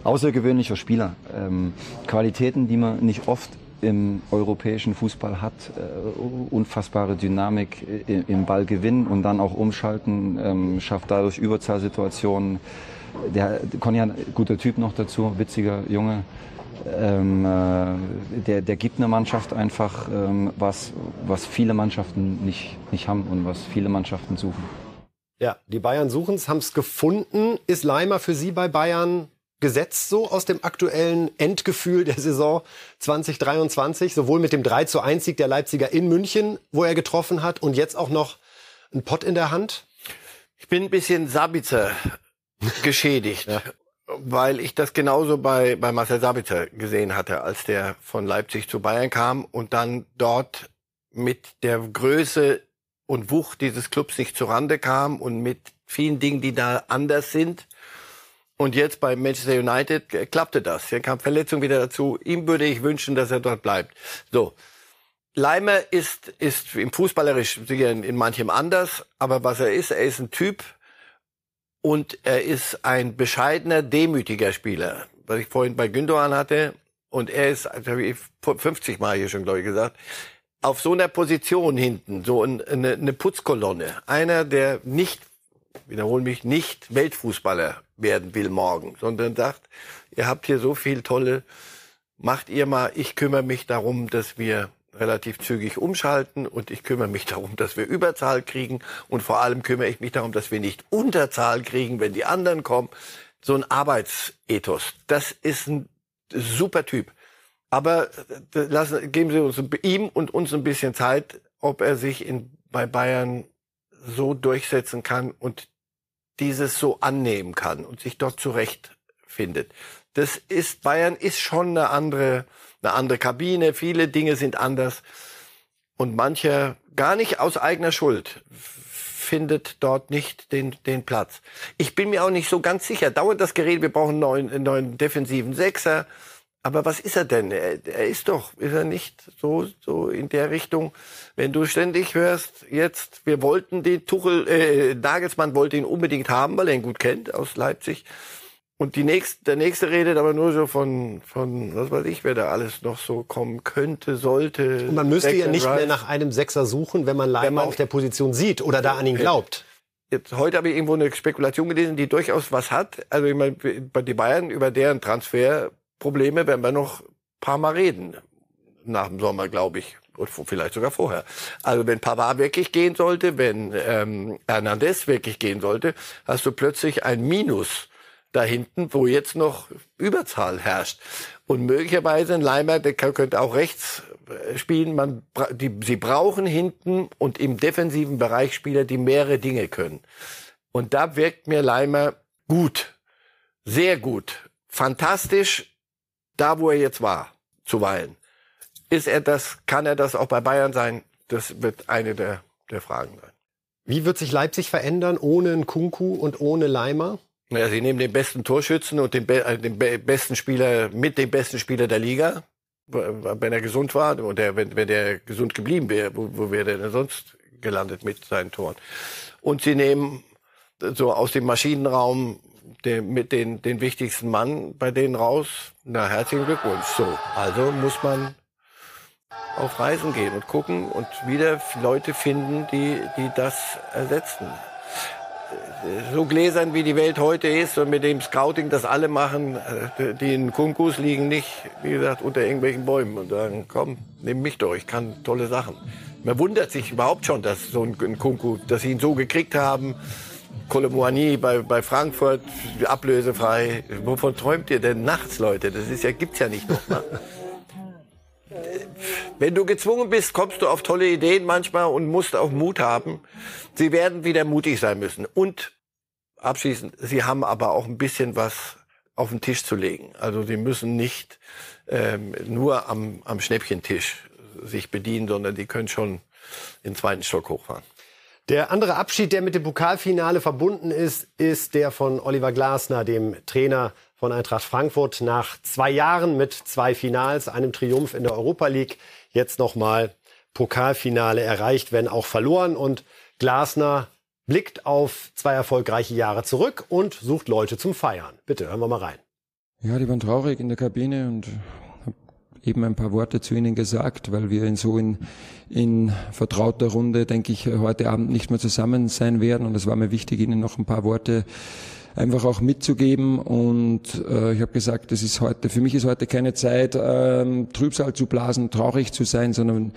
Außergewöhnlicher Spieler. Ähm, Qualitäten, die man nicht oft im europäischen Fußball hat. Äh, unfassbare Dynamik im Ballgewinn und dann auch umschalten, ähm, schafft dadurch Überzahlsituationen. Der Conny hat ein guter Typ noch dazu, witziger Junge. Ähm, äh, der, der gibt einer Mannschaft einfach ähm, was, was viele Mannschaften nicht, nicht haben und was viele Mannschaften suchen. Ja, die Bayern suchen es, haben es gefunden. Ist Leimer für Sie bei Bayern gesetzt so aus dem aktuellen Endgefühl der Saison 2023, sowohl mit dem 3 zu 1 Sieg der Leipziger in München, wo er getroffen hat, und jetzt auch noch ein Pott in der Hand? Ich bin ein bisschen Sabitzer geschädigt, ja. Weil ich das genauso bei, bei Marcel Sabitzer gesehen hatte, als der von Leipzig zu Bayern kam und dann dort mit der Größe und Wucht dieses Clubs nicht zurande kam und mit vielen Dingen, die da anders sind und jetzt bei Manchester United klappte das. Hier kam Verletzung wieder dazu. Ihm würde ich wünschen, dass er dort bleibt. So. Leimer ist, ist im Fußballerisch sicher in manchem anders, aber was er ist, er ist ein Typ und er ist ein bescheidener, demütiger Spieler. Was ich vorhin bei Gündogan hatte, und er ist, das habe ich 50 Mal hier schon, glaube ich, gesagt, auf so einer Position hinten, so eine, eine Putzkolonne, einer, der nicht, wiederhole mich, nicht Weltfußballer werden will morgen, sondern sagt, ihr habt hier so viel tolle, macht ihr mal, ich kümmere mich darum, dass wir relativ zügig umschalten und ich kümmere mich darum, dass wir Überzahl kriegen und vor allem kümmere ich mich darum, dass wir nicht Unterzahl kriegen, wenn die anderen kommen. So ein Arbeitsethos, das ist ein super Typ. Aber äh, lassen, geben Sie uns ihm und uns ein bisschen Zeit, ob er sich in, bei Bayern so durchsetzen kann und dieses so annehmen kann und sich dort zurechtfindet. Das ist, Bayern ist schon eine andere, eine andere Kabine. Viele Dinge sind anders. Und mancher, gar nicht aus eigener Schuld, findet dort nicht den, den Platz. Ich bin mir auch nicht so ganz sicher. Dauert das Gerät, wir brauchen einen neuen, einen neuen defensiven Sechser. Aber was ist er denn? Er, er ist doch, ist er nicht so, so in der Richtung, wenn du ständig hörst, jetzt, wir wollten den Tuchel, äh, Nagelsmann wollte ihn unbedingt haben, weil er ihn gut kennt aus Leipzig. Und die nächste, der nächste redet aber nur so von, von, was weiß ich, wer da alles noch so kommen könnte, sollte. Und man müsste ja nicht mehr nach einem Sechser suchen, wenn man Leimer auf der Position sieht oder da an ihn glaubt. Jetzt, heute habe ich irgendwo eine Spekulation gelesen, die durchaus was hat. Also ich meine, bei die Bayern über deren Transfer Probleme werden wir noch paar Mal reden. Nach dem Sommer, glaube ich. Oder vielleicht sogar vorher. Also wenn Pavard wirklich gehen sollte, wenn ähm, Hernandez wirklich gehen sollte, hast du plötzlich ein Minus da hinten, wo jetzt noch Überzahl herrscht. Und möglicherweise ein Leimer, der könnte auch rechts äh, spielen. Man, die, sie brauchen hinten und im defensiven Bereich Spieler, die mehrere Dinge können. Und da wirkt mir Leimer gut. Sehr gut. Fantastisch da wo er jetzt war, zuweilen. Ist er das, kann er das auch bei Bayern sein? Das wird eine der, der Fragen sein. Wie wird sich Leipzig verändern ohne einen Kunku und ohne Leimer? Ja, sie nehmen den besten Torschützen und den, äh, den besten Spieler mit dem besten Spieler der Liga, wenn er gesund war und der, wenn, wenn der gesund geblieben wäre, wo, wo wäre der denn sonst gelandet mit seinen Toren? Und sie nehmen so aus dem Maschinenraum den, mit den, den wichtigsten Mann bei denen raus. Na, herzlichen Glückwunsch. So, also muss man auf Reisen gehen und gucken und wieder Leute finden, die, die das ersetzen. So gläsern wie die Welt heute ist und mit dem Scouting, das alle machen, äh, die in Kunkus liegen nicht, wie gesagt, unter irgendwelchen Bäumen und sagen, komm, nimm mich doch, ich kann tolle Sachen. Man wundert sich überhaupt schon, dass so ein Kunku, dass sie ihn so gekriegt haben, Colomboigny bei, bei Frankfurt ablösefrei. Wovon träumt ihr denn nachts, Leute? Das ist ja, gibt's ja nicht noch mal. *laughs* Wenn du gezwungen bist, kommst du auf tolle Ideen manchmal und musst auch Mut haben. Sie werden wieder mutig sein müssen. Und abschließend, sie haben aber auch ein bisschen was auf den Tisch zu legen. Also sie müssen nicht ähm, nur am, am Schnäppchentisch sich bedienen, sondern die können schon in den zweiten Stock hochfahren. Der andere Abschied, der mit dem Pokalfinale verbunden ist, ist der von Oliver Glasner, dem Trainer von Eintracht Frankfurt. Nach zwei Jahren mit zwei Finals, einem Triumph in der Europa League, jetzt nochmal Pokalfinale erreicht, wenn auch verloren. Und Glasner blickt auf zwei erfolgreiche Jahre zurück und sucht Leute zum Feiern. Bitte, hören wir mal rein. Ja, die waren traurig in der Kabine und eben ein paar Worte zu Ihnen gesagt, weil wir in so in, in vertrauter Runde, denke ich, heute Abend nicht mehr zusammen sein werden. Und es war mir wichtig, Ihnen noch ein paar Worte einfach auch mitzugeben. Und äh, ich habe gesagt, das ist heute, für mich ist heute keine Zeit, ähm, Trübsal zu blasen, traurig zu sein, sondern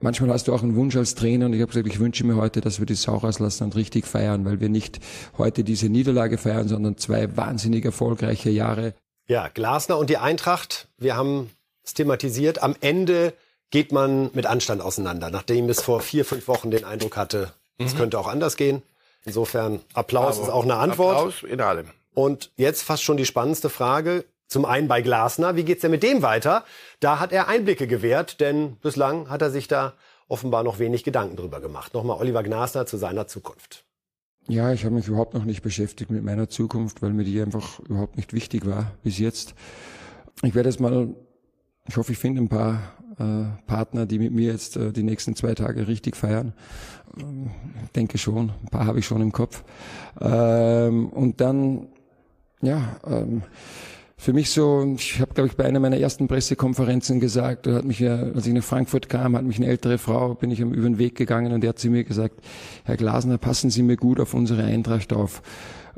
manchmal hast du auch einen Wunsch als Trainer und ich habe gesagt, ich wünsche mir heute, dass wir die Sau rauslassen und richtig feiern, weil wir nicht heute diese Niederlage feiern, sondern zwei wahnsinnig erfolgreiche Jahre. Ja, Glasner und die Eintracht, wir haben es thematisiert. Am Ende geht man mit Anstand auseinander, nachdem es vor vier, fünf Wochen den Eindruck hatte, es mhm. könnte auch anders gehen. Insofern Applaus Aber ist auch eine Antwort. Applaus in allem. Und jetzt fast schon die spannendste Frage. Zum einen bei Glasner, wie geht's denn mit dem weiter? Da hat er Einblicke gewährt, denn bislang hat er sich da offenbar noch wenig Gedanken drüber gemacht. Nochmal Oliver Glasner zu seiner Zukunft. Ja, ich habe mich überhaupt noch nicht beschäftigt mit meiner Zukunft, weil mir die einfach überhaupt nicht wichtig war bis jetzt. Ich werde jetzt mal, ich hoffe, ich finde ein paar äh, Partner, die mit mir jetzt äh, die nächsten zwei Tage richtig feiern. Ähm, denke schon, ein paar habe ich schon im Kopf. Ähm, und dann, ja, ähm, für mich so, ich habe, glaube ich, bei einer meiner ersten Pressekonferenzen gesagt, da hat mich ja, als ich nach Frankfurt kam, hat mich eine ältere Frau, bin ich über den Weg gegangen und die hat zu mir gesagt, Herr Glasner, passen Sie mir gut auf unsere Eintracht auf.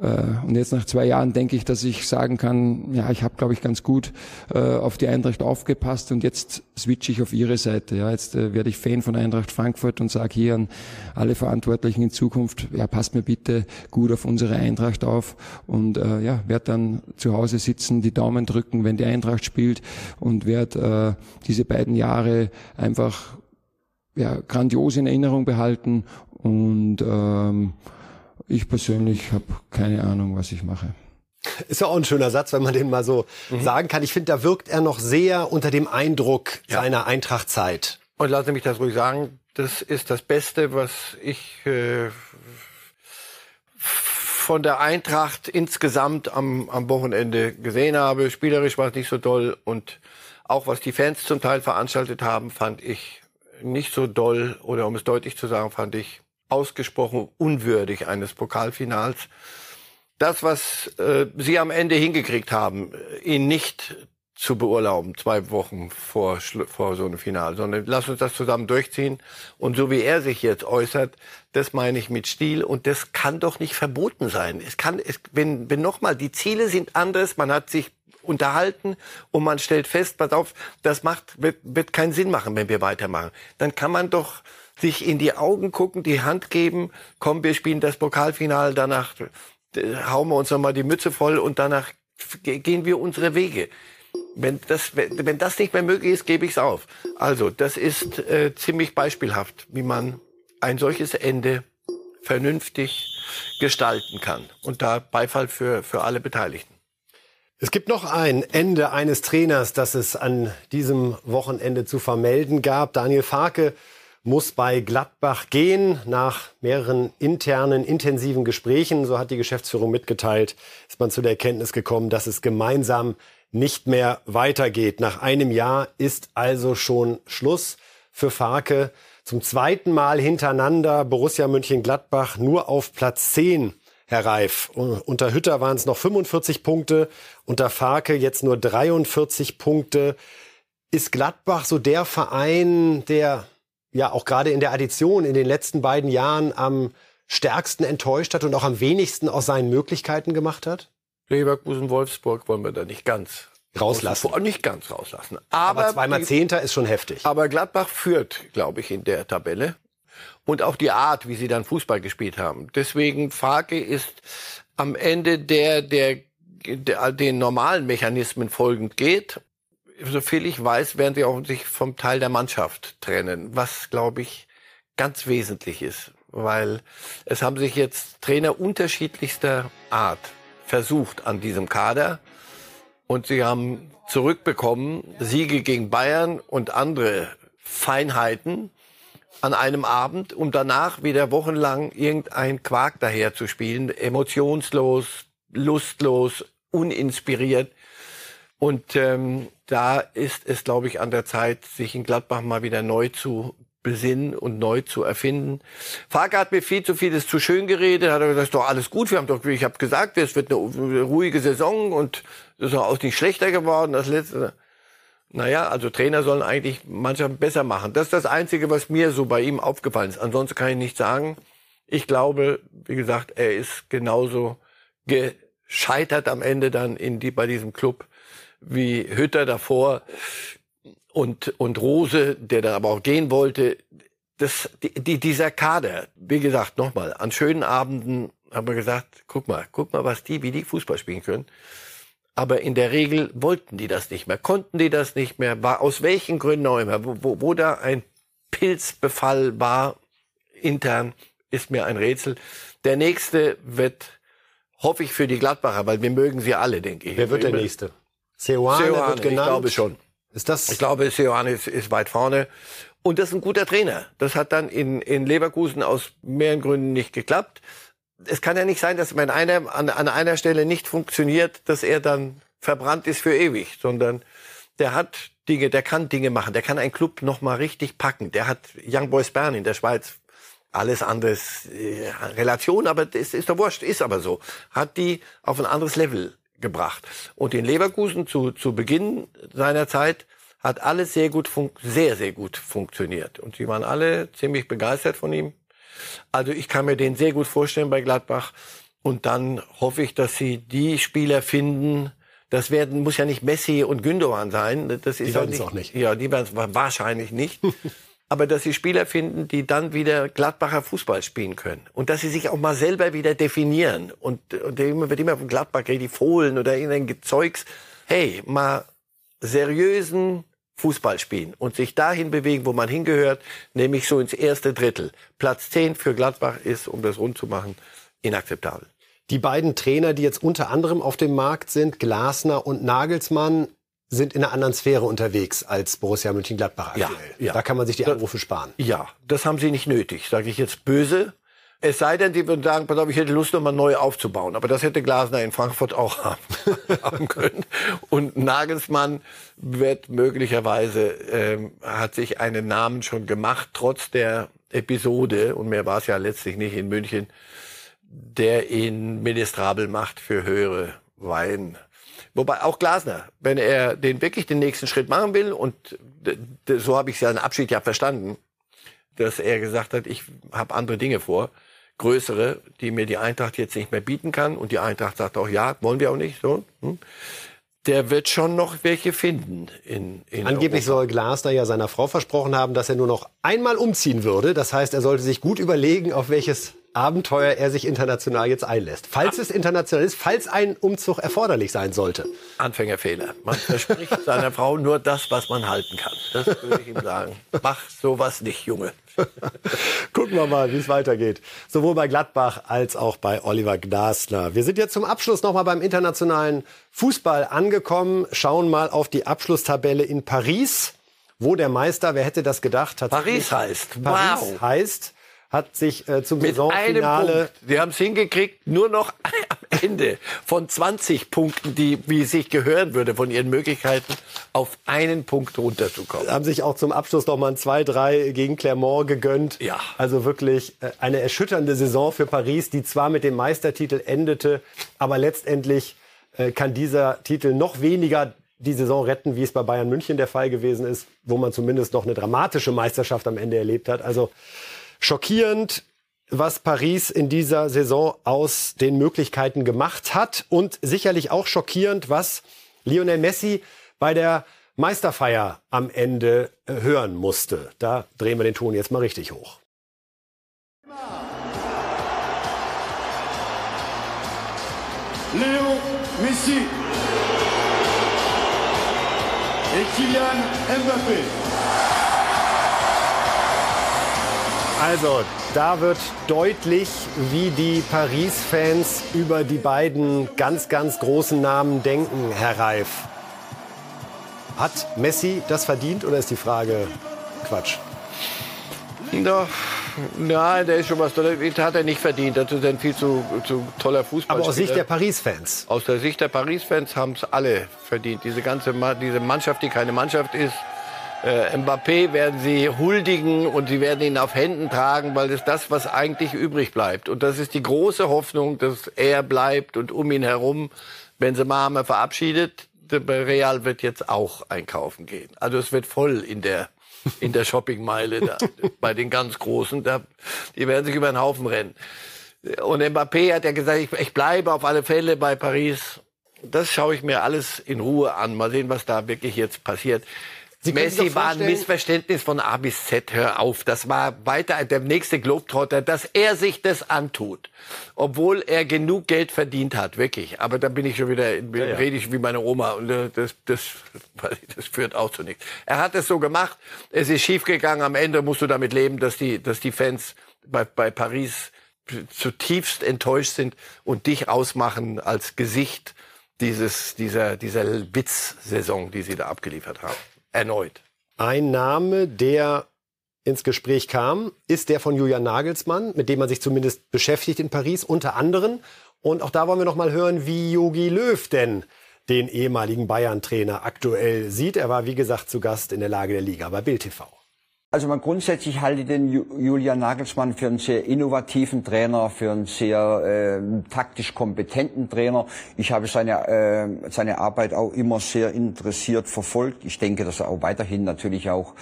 Äh, und jetzt nach zwei Jahren denke ich, dass ich sagen kann, ja, ich habe, glaube ich, ganz gut äh, auf die Eintracht aufgepasst und jetzt switche ich auf ihre Seite. Ja, jetzt äh, werde ich Fan von Eintracht Frankfurt und sage hier an alle Verantwortlichen in Zukunft, ja, passt mir bitte gut auf unsere Eintracht auf und ja, werde dann zu Hause sitzen, die Daumen drücken, wenn die Eintracht spielt und werde diese beiden Jahre einfach ja, grandios in Erinnerung behalten und ähm, ich persönlich habe keine Ahnung, was ich mache. Ist ja auch ein schöner Satz, wenn man den mal so mhm. sagen kann. Ich finde, da wirkt er noch sehr unter dem Eindruck ja. seiner Eintrachtzeit. Und lassen Sie mich das ruhig sagen, das ist das Beste, was ich äh, von der Eintracht insgesamt am, am Wochenende gesehen habe. Spielerisch war es nicht so doll und auch was die Fans zum Teil veranstaltet haben, fand ich nicht so doll oder um es deutlich zu sagen, fand ich ausgesprochen unwürdig eines Pokalfinals. Das, was äh, sie am Ende hingekriegt haben, ihn nicht zu beurlauben, zwei Wochen vor, vor so einem Final, sondern lass uns das zusammen durchziehen. Und so wie er sich jetzt äußert, das meine ich mit Stil und das kann doch nicht verboten sein. Es kann, es, wenn, wenn nochmal, die Ziele sind anders, man hat sich unterhalten und man stellt fest, pass auf, das macht, wird, wird keinen Sinn machen, wenn wir weitermachen. Dann kann man doch sich in die Augen gucken, die Hand geben, komm, wir spielen das Pokalfinale, danach hauen wir uns nochmal die Mütze voll und danach gehen wir unsere Wege. Wenn das, wenn das nicht mehr möglich ist, gebe ich es auf. Also, das ist äh, ziemlich beispielhaft, wie man ein solches Ende vernünftig gestalten kann. Und da Beifall für, für alle Beteiligten. Es gibt noch ein Ende eines Trainers, das es an diesem Wochenende zu vermelden gab. Daniel Farke muss bei Gladbach gehen. Nach mehreren internen, intensiven Gesprächen, so hat die Geschäftsführung mitgeteilt, ist man zu der Erkenntnis gekommen, dass es gemeinsam nicht mehr weitergeht. Nach einem Jahr ist also schon Schluss für Farke. Zum zweiten Mal hintereinander Borussia Mönchengladbach nur auf Platz 10, Herr Reif. Unter Hütter waren es noch 45 Punkte, unter Farke jetzt nur 43 Punkte. Ist Gladbach so der Verein, der ja auch gerade in der Addition in den letzten beiden Jahren am stärksten enttäuscht hat und auch am wenigsten aus seinen Möglichkeiten gemacht hat? Leverkusen, Wolfsburg wollen wir da nicht ganz rauslassen. Nicht ganz rauslassen. Aber, aber zweimal Zehnter ist schon heftig. Aber Gladbach führt, glaube ich, in der Tabelle. Und auch die Art, wie sie dann Fußball gespielt haben. Deswegen Farke ist am Ende der, der, der den normalen Mechanismen folgend geht soviel ich weiß, werden sie auch sich vom Teil der Mannschaft trennen, was, glaube ich, ganz wesentlich ist, weil es haben sich jetzt Trainer unterschiedlichster Art versucht an diesem Kader und sie haben zurückbekommen Siege gegen Bayern und andere Feinheiten an einem Abend, um danach wieder wochenlang irgendein Quark daher zu spielen, emotionslos, lustlos, uninspiriert. Und ähm, da ist es, glaube ich, an der Zeit, sich in Gladbach mal wieder neu zu besinnen und neu zu erfinden. Farke hat mir viel zu vieles zu schön geredet, hat er gesagt, ist doch alles gut, wir haben doch, ich habe gesagt, es wird eine ruhige Saison und es ist auch nicht schlechter geworden das letzte. Naja, also Trainer sollen eigentlich Mannschaften besser machen. Das ist das Einzige, was mir so bei ihm aufgefallen ist. Ansonsten kann ich nichts sagen. Ich glaube, wie gesagt, er ist genauso gescheitert am Ende dann in die, bei diesem Club wie Hütter davor und, und Rose, der dann aber auch gehen wollte. Das, die, dieser Kader, wie gesagt, nochmal, an schönen Abenden haben wir gesagt, guck mal, guck mal, was die, wie die Fußball spielen können. Aber in der Regel wollten die das nicht mehr, konnten die das nicht mehr, war aus welchen Gründen auch immer, wo, wo, wo da ein Pilzbefall war, intern, ist mir ein Rätsel. Der nächste wird, hoffe ich für die Gladbacher, weil wir mögen sie alle, denke ich. Wer wird der nächste? Seoane, Seoane wird genannt. Ich glaube schon. Ist das? Ich glaube, Seoane ist, ist weit vorne. Und das ist ein guter Trainer. Das hat dann in, in Leverkusen aus mehreren Gründen nicht geklappt. Es kann ja nicht sein, dass wenn einer an, an einer Stelle nicht funktioniert, dass er dann verbrannt ist für ewig, sondern der hat Dinge, der kann Dinge machen, der kann einen Club noch mal richtig packen. Der hat Young Boys Bern in der Schweiz, alles anderes äh, Relation, aber das ist doch wurscht, ist aber so. Hat die auf ein anderes Level gebracht. Und in Leverkusen zu, zu Beginn seiner Zeit hat alles sehr gut, sehr, sehr gut funktioniert. Und sie waren alle ziemlich begeistert von ihm. Also ich kann mir den sehr gut vorstellen bei Gladbach. Und dann hoffe ich, dass sie die Spieler finden, das werden, muss ja nicht Messi und Gündogan sein. Das ist die werden es auch nicht. Ja, die werden es wahrscheinlich nicht. *laughs* aber dass sie Spieler finden, die dann wieder Gladbacher Fußball spielen können. Und dass sie sich auch mal selber wieder definieren. Und, und immer wird immer von Gladbach, die Fohlen oder irgendein Zeugs. Hey, mal seriösen Fußball spielen und sich dahin bewegen, wo man hingehört, nämlich so ins erste Drittel. Platz 10 für Gladbach ist, um das rund zu machen, inakzeptabel. Die beiden Trainer, die jetzt unter anderem auf dem Markt sind, Glasner und Nagelsmann, sind in einer anderen Sphäre unterwegs als Borussia Mönchengladbach aktuell. Ja, ja. Da kann man sich die Anrufe sparen. Ja, das haben sie nicht nötig, sage ich jetzt böse. Es sei denn, sie würden sagen, pass auf, ich hätte Lust, nochmal neu aufzubauen. Aber das hätte Glasner in Frankfurt auch *laughs* haben, können. Und Nagelsmann wird möglicherweise, ähm, hat sich einen Namen schon gemacht, trotz der Episode, und mehr war es ja letztlich nicht in München, der ihn ministrabel macht für höhere Wein. Wobei auch Glasner, wenn er den wirklich den nächsten Schritt machen will, und so habe ich seinen Abschied ja verstanden, dass er gesagt hat, ich habe andere Dinge vor, größere, die mir die Eintracht jetzt nicht mehr bieten kann. Und die Eintracht sagt auch, ja, wollen wir auch nicht. So. Hm? Der wird schon noch welche finden. In, in Angeblich Europa. soll Glasner ja seiner Frau versprochen haben, dass er nur noch einmal umziehen würde. Das heißt, er sollte sich gut überlegen, auf welches Abenteuer er sich international jetzt einlässt. Falls es international ist, falls ein Umzug erforderlich sein sollte. Anfängerfehler. Man verspricht *laughs* seiner Frau nur das, was man halten kann. Das würde ich ihm sagen. Mach sowas nicht, Junge. *laughs* Gucken wir mal, wie es weitergeht. Sowohl bei Gladbach als auch bei Oliver Glasner. Wir sind jetzt zum Abschluss nochmal beim internationalen Fußball angekommen. Schauen mal auf die Abschlusstabelle in Paris, wo der Meister, wer hätte das gedacht, hat. Paris heißt. Paris wow. heißt hat sich äh, zum Mit Saisonfinale. Sie haben es hingekriegt, nur noch *laughs* am Ende von 20 Punkten, die wie es sich gehören würde, von ihren Möglichkeiten, auf einen Punkt runterzukommen. Haben sich auch zum Abschluss noch mal ein 2-3 gegen Clermont gegönnt. Ja. Also wirklich äh, eine erschütternde Saison für Paris, die zwar mit dem Meistertitel endete, aber letztendlich äh, kann dieser Titel noch weniger die Saison retten, wie es bei Bayern München der Fall gewesen ist, wo man zumindest noch eine dramatische Meisterschaft am Ende erlebt hat. Also schockierend, was Paris in dieser Saison aus den Möglichkeiten gemacht hat und sicherlich auch schockierend, was Lionel Messi bei der Meisterfeier am Ende äh, hören musste. Da drehen wir den Ton jetzt mal richtig hoch. Léo Messi et Kylian Mbappé. Also, da wird deutlich, wie die Paris-Fans über die beiden ganz, ganz großen Namen denken, Herr Reif. Hat Messi das verdient oder ist die Frage Quatsch? Doch. Nein, der ist schon was. Das hat er nicht verdient. Dazu ist ein viel zu, zu toller Fußball. Aber aus Sicht der Paris-Fans? Aus der Sicht der Paris-Fans haben es alle verdient. Diese ganze diese Mannschaft, die keine Mannschaft ist, äh, Mbappé werden sie huldigen und sie werden ihn auf Händen tragen, weil das ist das, was eigentlich übrig bleibt. Und das ist die große Hoffnung, dass er bleibt und um ihn herum Benzema haben wir verabschiedet. Real wird jetzt auch einkaufen gehen. Also es wird voll in der in der Shoppingmeile da, *laughs* bei den ganz Großen. Da, die werden sich über den Haufen rennen. Und Mbappé hat ja gesagt, ich, ich bleibe auf alle Fälle bei Paris. Das schaue ich mir alles in Ruhe an. Mal sehen, was da wirklich jetzt passiert. Sie Messi war ein Missverständnis von A bis Z. Hör auf. Das war weiter der nächste Globetrotter, dass er sich das antut. Obwohl er genug Geld verdient hat, wirklich. Aber da bin ich schon wieder, ja, ja. rede ich wie meine Oma. Und äh, das, das, das führt auch zu nichts. Er hat es so gemacht. Es ist schiefgegangen. Am Ende musst du damit leben, dass die, dass die Fans bei, bei Paris zutiefst enttäuscht sind und dich ausmachen als Gesicht dieses, dieser, dieser Witzsaison, die sie da abgeliefert haben erneut. Ein Name, der ins Gespräch kam, ist der von Julian Nagelsmann, mit dem man sich zumindest beschäftigt in Paris, unter anderem. Und auch da wollen wir noch mal hören, wie Jogi Löw denn den ehemaligen Bayern-Trainer aktuell sieht. Er war, wie gesagt, zu Gast in der Lage der Liga bei Bild TV. Also man grundsätzlich halte den Julian Nagelsmann für einen sehr innovativen Trainer, für einen sehr äh, taktisch kompetenten Trainer. Ich habe seine, äh, seine Arbeit auch immer sehr interessiert verfolgt. Ich denke, dass er auch weiterhin natürlich auch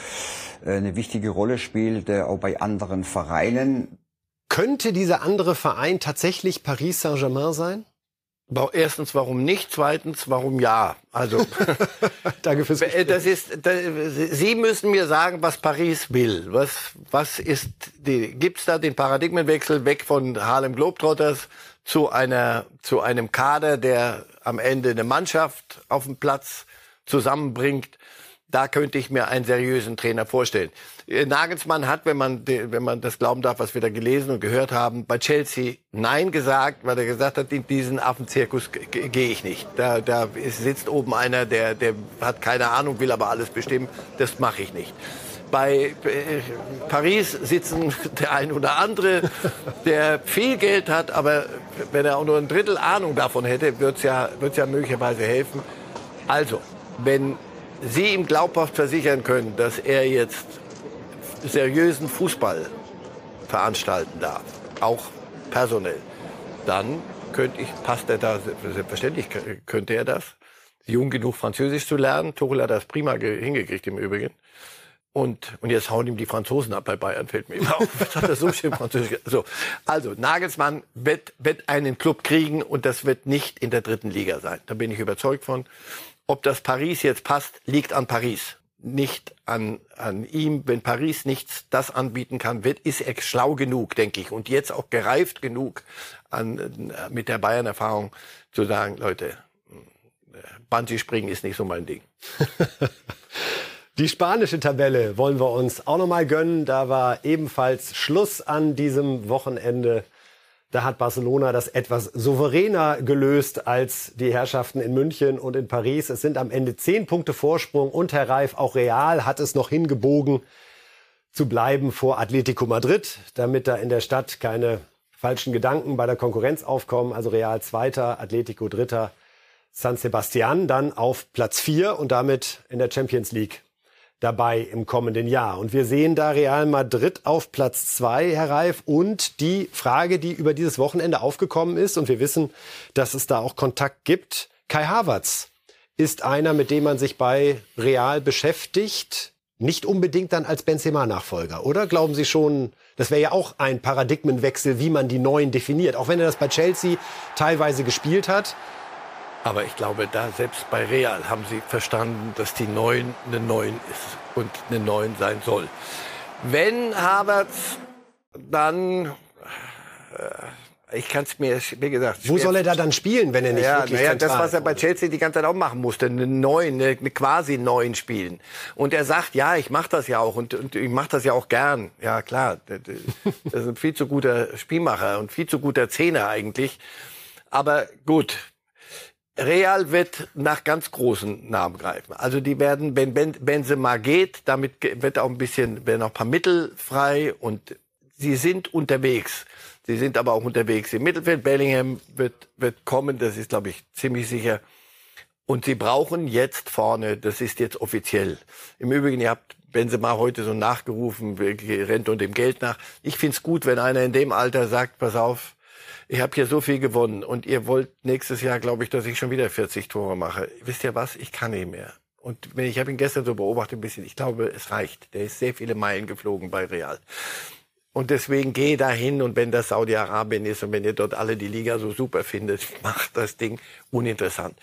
äh, eine wichtige Rolle spielt, äh, auch bei anderen Vereinen. Könnte dieser andere Verein tatsächlich Paris Saint-Germain sein? Erstens, warum nicht? Zweitens, warum ja? Also, *laughs* *laughs* danke fürs Gespräch. Das ist, das, Sie müssen mir sagen, was Paris will. Was, was ist die, gibt's da den Paradigmenwechsel weg von Harlem Globetrotters zu einer, zu einem Kader, der am Ende eine Mannschaft auf dem Platz zusammenbringt? Da könnte ich mir einen seriösen Trainer vorstellen. Äh, Nagelsmann hat, wenn man, wenn man das glauben darf, was wir da gelesen und gehört haben, bei Chelsea Nein gesagt, weil er gesagt hat, in diesen Affenzirkus gehe ich nicht. Da, da sitzt oben einer, der, der hat keine Ahnung, will aber alles bestimmen. Das mache ich nicht. Bei äh, Paris sitzen *laughs* der ein oder andere, der viel Geld hat, aber wenn er auch nur ein Drittel Ahnung davon hätte, wird es ja, wird's ja möglicherweise helfen. Also, wenn Sie ihm glaubhaft versichern können, dass er jetzt seriösen Fußball veranstalten darf, auch personell, dann könnte ich, passt er da, selbstverständlich könnte er das. Jung genug Französisch zu lernen. Tuchel hat das prima hingekriegt im Übrigen. Und, und jetzt hauen ihm die Franzosen ab bei Bayern, fällt mir immer auf. Was hat er so schön Französisch So, also Nagelsmann wird, wird einen Club kriegen und das wird nicht in der dritten Liga sein. Da bin ich überzeugt von. Ob das Paris jetzt passt, liegt an Paris nicht an, an ihm. Wenn Paris nichts das anbieten kann, wird, ist er schlau genug, denke ich, und jetzt auch gereift genug an, mit der Bayern-Erfahrung zu sagen, Leute, Bungee-Springen ist nicht so mein Ding. *laughs* Die spanische Tabelle wollen wir uns auch noch mal gönnen. Da war ebenfalls Schluss an diesem Wochenende. Da hat Barcelona das etwas souveräner gelöst als die Herrschaften in München und in Paris. Es sind am Ende zehn Punkte Vorsprung und Herr Reif, auch Real hat es noch hingebogen zu bleiben vor Atletico Madrid, damit da in der Stadt keine falschen Gedanken bei der Konkurrenz aufkommen. Also Real Zweiter, Atletico Dritter, San Sebastian dann auf Platz vier und damit in der Champions League dabei im kommenden Jahr. Und wir sehen da Real Madrid auf Platz zwei, Herr Reif. Und die Frage, die über dieses Wochenende aufgekommen ist, und wir wissen, dass es da auch Kontakt gibt, Kai Havertz ist einer, mit dem man sich bei Real beschäftigt. Nicht unbedingt dann als Benzema-Nachfolger, oder? Glauben Sie schon, das wäre ja auch ein Paradigmenwechsel, wie man die Neuen definiert. Auch wenn er das bei Chelsea teilweise gespielt hat. Aber ich glaube, da selbst bei Real haben sie verstanden, dass die Neun eine Neun ist und eine Neun sein soll. Wenn Havertz dann, äh, ich kann es mir, wie gesagt, wo soll er da dann spielen, wenn er nicht ja, wirklich naja, das was er bei Chelsea die ganze Zeit auch machen musste, eine Neun, eine, eine quasi Neun spielen. Und er sagt, ja, ich mache das ja auch und, und ich mache das ja auch gern. Ja klar, das ist ein viel zu guter Spielmacher und viel zu guter Zehner eigentlich. Aber gut, Real wird nach ganz großen Namen greifen. Also die werden, wenn Benzema geht, damit wird auch ein bisschen, werden auch ein paar Mittel frei und sie sind unterwegs. Sie sind aber auch unterwegs im Mittelfeld. Bellingham wird, wird kommen, das ist, glaube ich, ziemlich sicher. Und sie brauchen jetzt vorne, das ist jetzt offiziell. Im Übrigen, ihr habt Benzema heute so nachgerufen, rennt und dem Geld nach. Ich find's gut, wenn einer in dem Alter sagt, pass auf, ich habe hier so viel gewonnen und ihr wollt nächstes Jahr, glaube ich, dass ich schon wieder 40 Tore mache. Wisst ihr was? Ich kann nicht mehr. Und wenn ich habe ihn gestern so beobachtet ein bisschen, ich glaube, es reicht. Der ist sehr viele Meilen geflogen bei Real. Und deswegen geh dahin und wenn das Saudi-Arabien ist und wenn ihr dort alle die Liga so super findet, *laughs* macht das Ding uninteressant.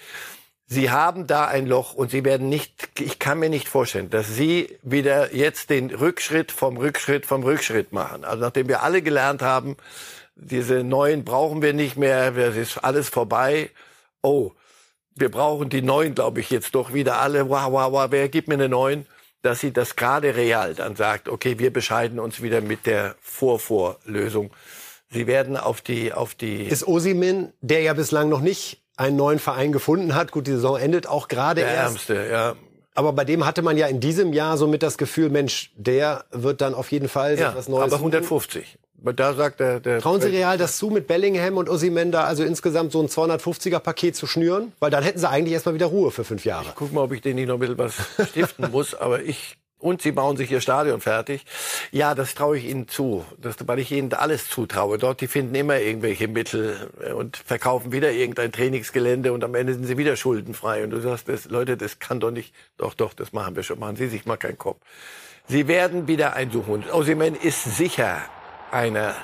Sie haben da ein Loch und Sie werden nicht, ich kann mir nicht vorstellen, dass Sie wieder jetzt den Rückschritt vom Rückschritt vom Rückschritt machen. Also nachdem wir alle gelernt haben, diese neuen brauchen wir nicht mehr, es ist alles vorbei. Oh, wir brauchen die neuen, glaube ich, jetzt doch wieder alle. Wow, wow, wow, wer gibt mir eine neuen? Dass sie das gerade real dann sagt, okay, wir bescheiden uns wieder mit der Vorvorlösung. Sie werden auf die, auf die. Ist Osimin, der ja bislang noch nicht einen neuen Verein gefunden hat, gut, die Saison endet auch gerade der erst. Ärmste, ja. Aber bei dem hatte man ja in diesem Jahr so mit das Gefühl, Mensch, der wird dann auf jeden Fall ja, was Neues. Aber 150. Da sagt der, der Trauen Sie Real das zu, mit Bellingham und Osimhen da also insgesamt so ein 250er Paket zu schnüren? Weil dann hätten sie eigentlich erstmal wieder Ruhe für fünf Jahre. Ich guck mal, ob ich denen nicht noch ein bisschen was stiften *laughs* muss, aber ich Und sie bauen sich ihr Stadion fertig. Ja, das traue ich ihnen zu, das, weil ich ihnen alles zutraue. Dort, die finden immer irgendwelche Mittel und verkaufen wieder irgendein Trainingsgelände und am Ende sind sie wieder schuldenfrei. Und du sagst, das, Leute, das kann doch nicht. Doch, doch, das machen wir schon. Machen Sie sich mal keinen Kopf. Sie werden wieder einsuchen. Und Osimhen ist sicher einer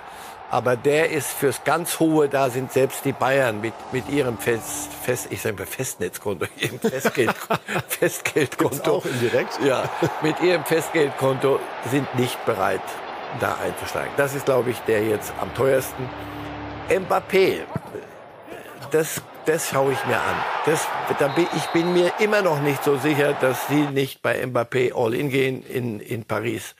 aber der ist fürs ganz Hohe, da sind selbst die Bayern mit, mit ihrem Fest, Fest ich sage mal Festnetzkonto, *laughs* ihrem Festgeld, *laughs* Festgeldkonto. auch indirekt? Ja, mit ihrem Festgeldkonto sind nicht bereit, da einzusteigen. Das ist, glaube ich, der jetzt am teuersten. Mbappé, das, das schaue ich mir an. Das, da bin, ich bin mir immer noch nicht so sicher, dass sie nicht bei Mbappé all in gehen in, in Paris.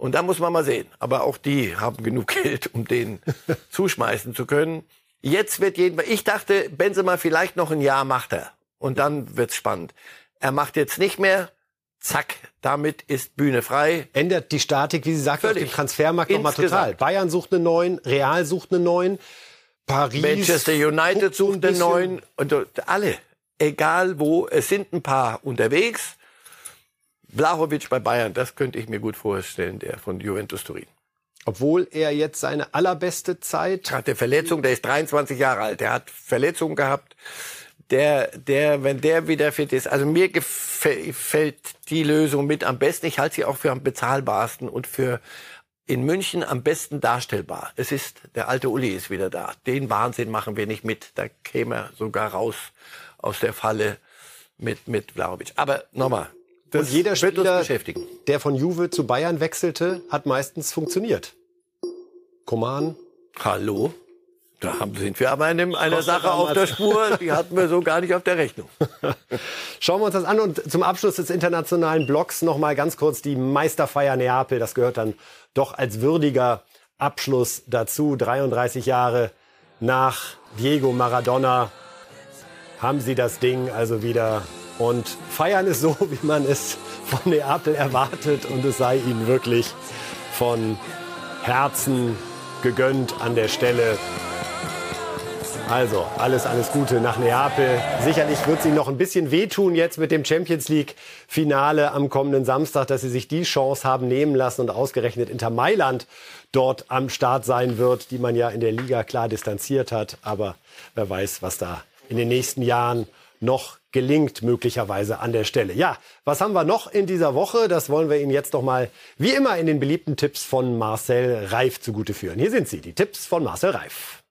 Und da muss man mal sehen. Aber auch die haben genug *laughs* Geld, um den *laughs* zuschmeißen zu können. Jetzt wird jeden, ich dachte, Benzema vielleicht noch ein Jahr macht er. Und dann wird's spannend. Er macht jetzt nicht mehr. Zack, damit ist Bühne frei. Ändert die Statik, wie Sie sagten, auf dem Transfermarkt nochmal total. Bayern sucht einen neuen, Real sucht einen neuen, Paris. Manchester United sucht einen neuen. Und alle. Egal wo, es sind ein paar unterwegs. Blahovic bei Bayern, das könnte ich mir gut vorstellen, der von Juventus Turin. Obwohl er jetzt seine allerbeste Zeit hatte Verletzung, der ist 23 Jahre alt, der hat Verletzungen gehabt. Der, der, wenn der wieder fit ist, also mir gefällt die Lösung mit am besten. Ich halte sie auch für am bezahlbarsten und für in München am besten darstellbar. Es ist, der alte Uli ist wieder da. Den Wahnsinn machen wir nicht mit. Da käme er sogar raus aus der Falle mit, mit Vlahovic. Aber nochmal, das und jeder Spieler, der von Juve zu Bayern wechselte, hat meistens funktioniert. Koman. Hallo? Da sind wir aber in einer Sache auf der Spur, die hatten wir so gar nicht auf der Rechnung. *laughs* Schauen wir uns das an und zum Abschluss des internationalen Blocks noch mal ganz kurz die Meisterfeier Neapel. Das gehört dann doch als würdiger Abschluss dazu. 33 Jahre nach Diego Maradona haben sie das Ding also wieder und feiern es so, *laughs* wie man es von Neapel erwartet. Und es sei ihnen wirklich von Herzen gegönnt an der Stelle. Also, alles, alles Gute nach Neapel. Sicherlich wird es ihnen noch ein bisschen wehtun jetzt mit dem Champions League Finale am kommenden Samstag, dass sie sich die Chance haben nehmen lassen und ausgerechnet Inter Mailand dort am Start sein wird, die man ja in der Liga klar distanziert hat. Aber wer weiß, was da in den nächsten Jahren noch gelingt möglicherweise an der Stelle. Ja, was haben wir noch in dieser Woche? Das wollen wir Ihnen jetzt noch mal wie immer in den beliebten Tipps von Marcel Reif zugute führen. Hier sind sie, die Tipps von Marcel Reif.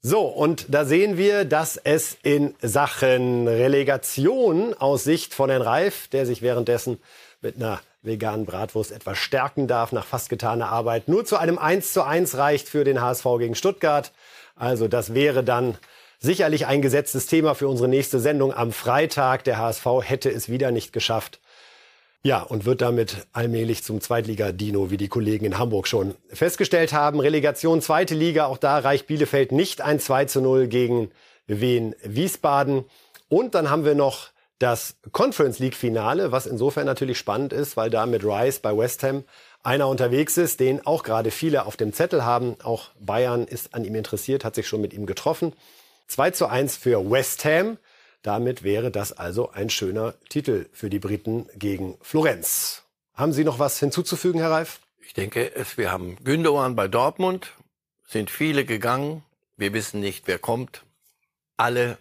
So, und da sehen wir, dass es in Sachen Relegation aus Sicht von Herrn Reif, der sich währenddessen mit einer veganen Bratwurst etwas stärken darf nach fast getaner Arbeit, nur zu einem 1 zu 1 reicht für den HSV gegen Stuttgart. Also das wäre dann Sicherlich ein gesetztes Thema für unsere nächste Sendung am Freitag. Der HSV hätte es wieder nicht geschafft. Ja, und wird damit allmählich zum Zweitliga-Dino, wie die Kollegen in Hamburg schon festgestellt haben. Relegation zweite Liga, auch da reicht Bielefeld nicht ein 2 zu 0 gegen Wien Wiesbaden. Und dann haben wir noch das Conference League Finale, was insofern natürlich spannend ist, weil da mit Rice bei West Ham einer unterwegs ist, den auch gerade viele auf dem Zettel haben. Auch Bayern ist an ihm interessiert, hat sich schon mit ihm getroffen. 2 zu 1 für West Ham. Damit wäre das also ein schöner Titel für die Briten gegen Florenz. Haben Sie noch was hinzuzufügen, Herr Reif? Ich denke, wir haben Gündogan bei Dortmund, sind viele gegangen. Wir wissen nicht, wer kommt. Alle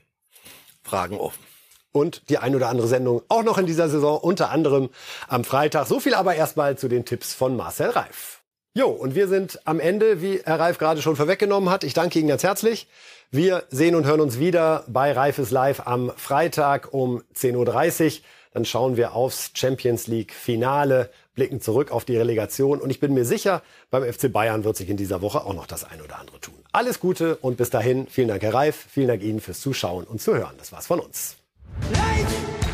Fragen offen. Und die ein oder andere Sendung auch noch in dieser Saison, unter anderem am Freitag. So viel aber erstmal zu den Tipps von Marcel Reif. Jo, und wir sind am Ende, wie Herr Reif gerade schon vorweggenommen hat. Ich danke Ihnen ganz herzlich. Wir sehen und hören uns wieder bei Reifes Live am Freitag um 10.30 Uhr. Dann schauen wir aufs Champions League Finale, blicken zurück auf die Relegation und ich bin mir sicher, beim FC Bayern wird sich in dieser Woche auch noch das ein oder andere tun. Alles Gute und bis dahin, vielen Dank Herr Reif, vielen Dank Ihnen fürs Zuschauen und Zuhören. Das war's von uns. Ladies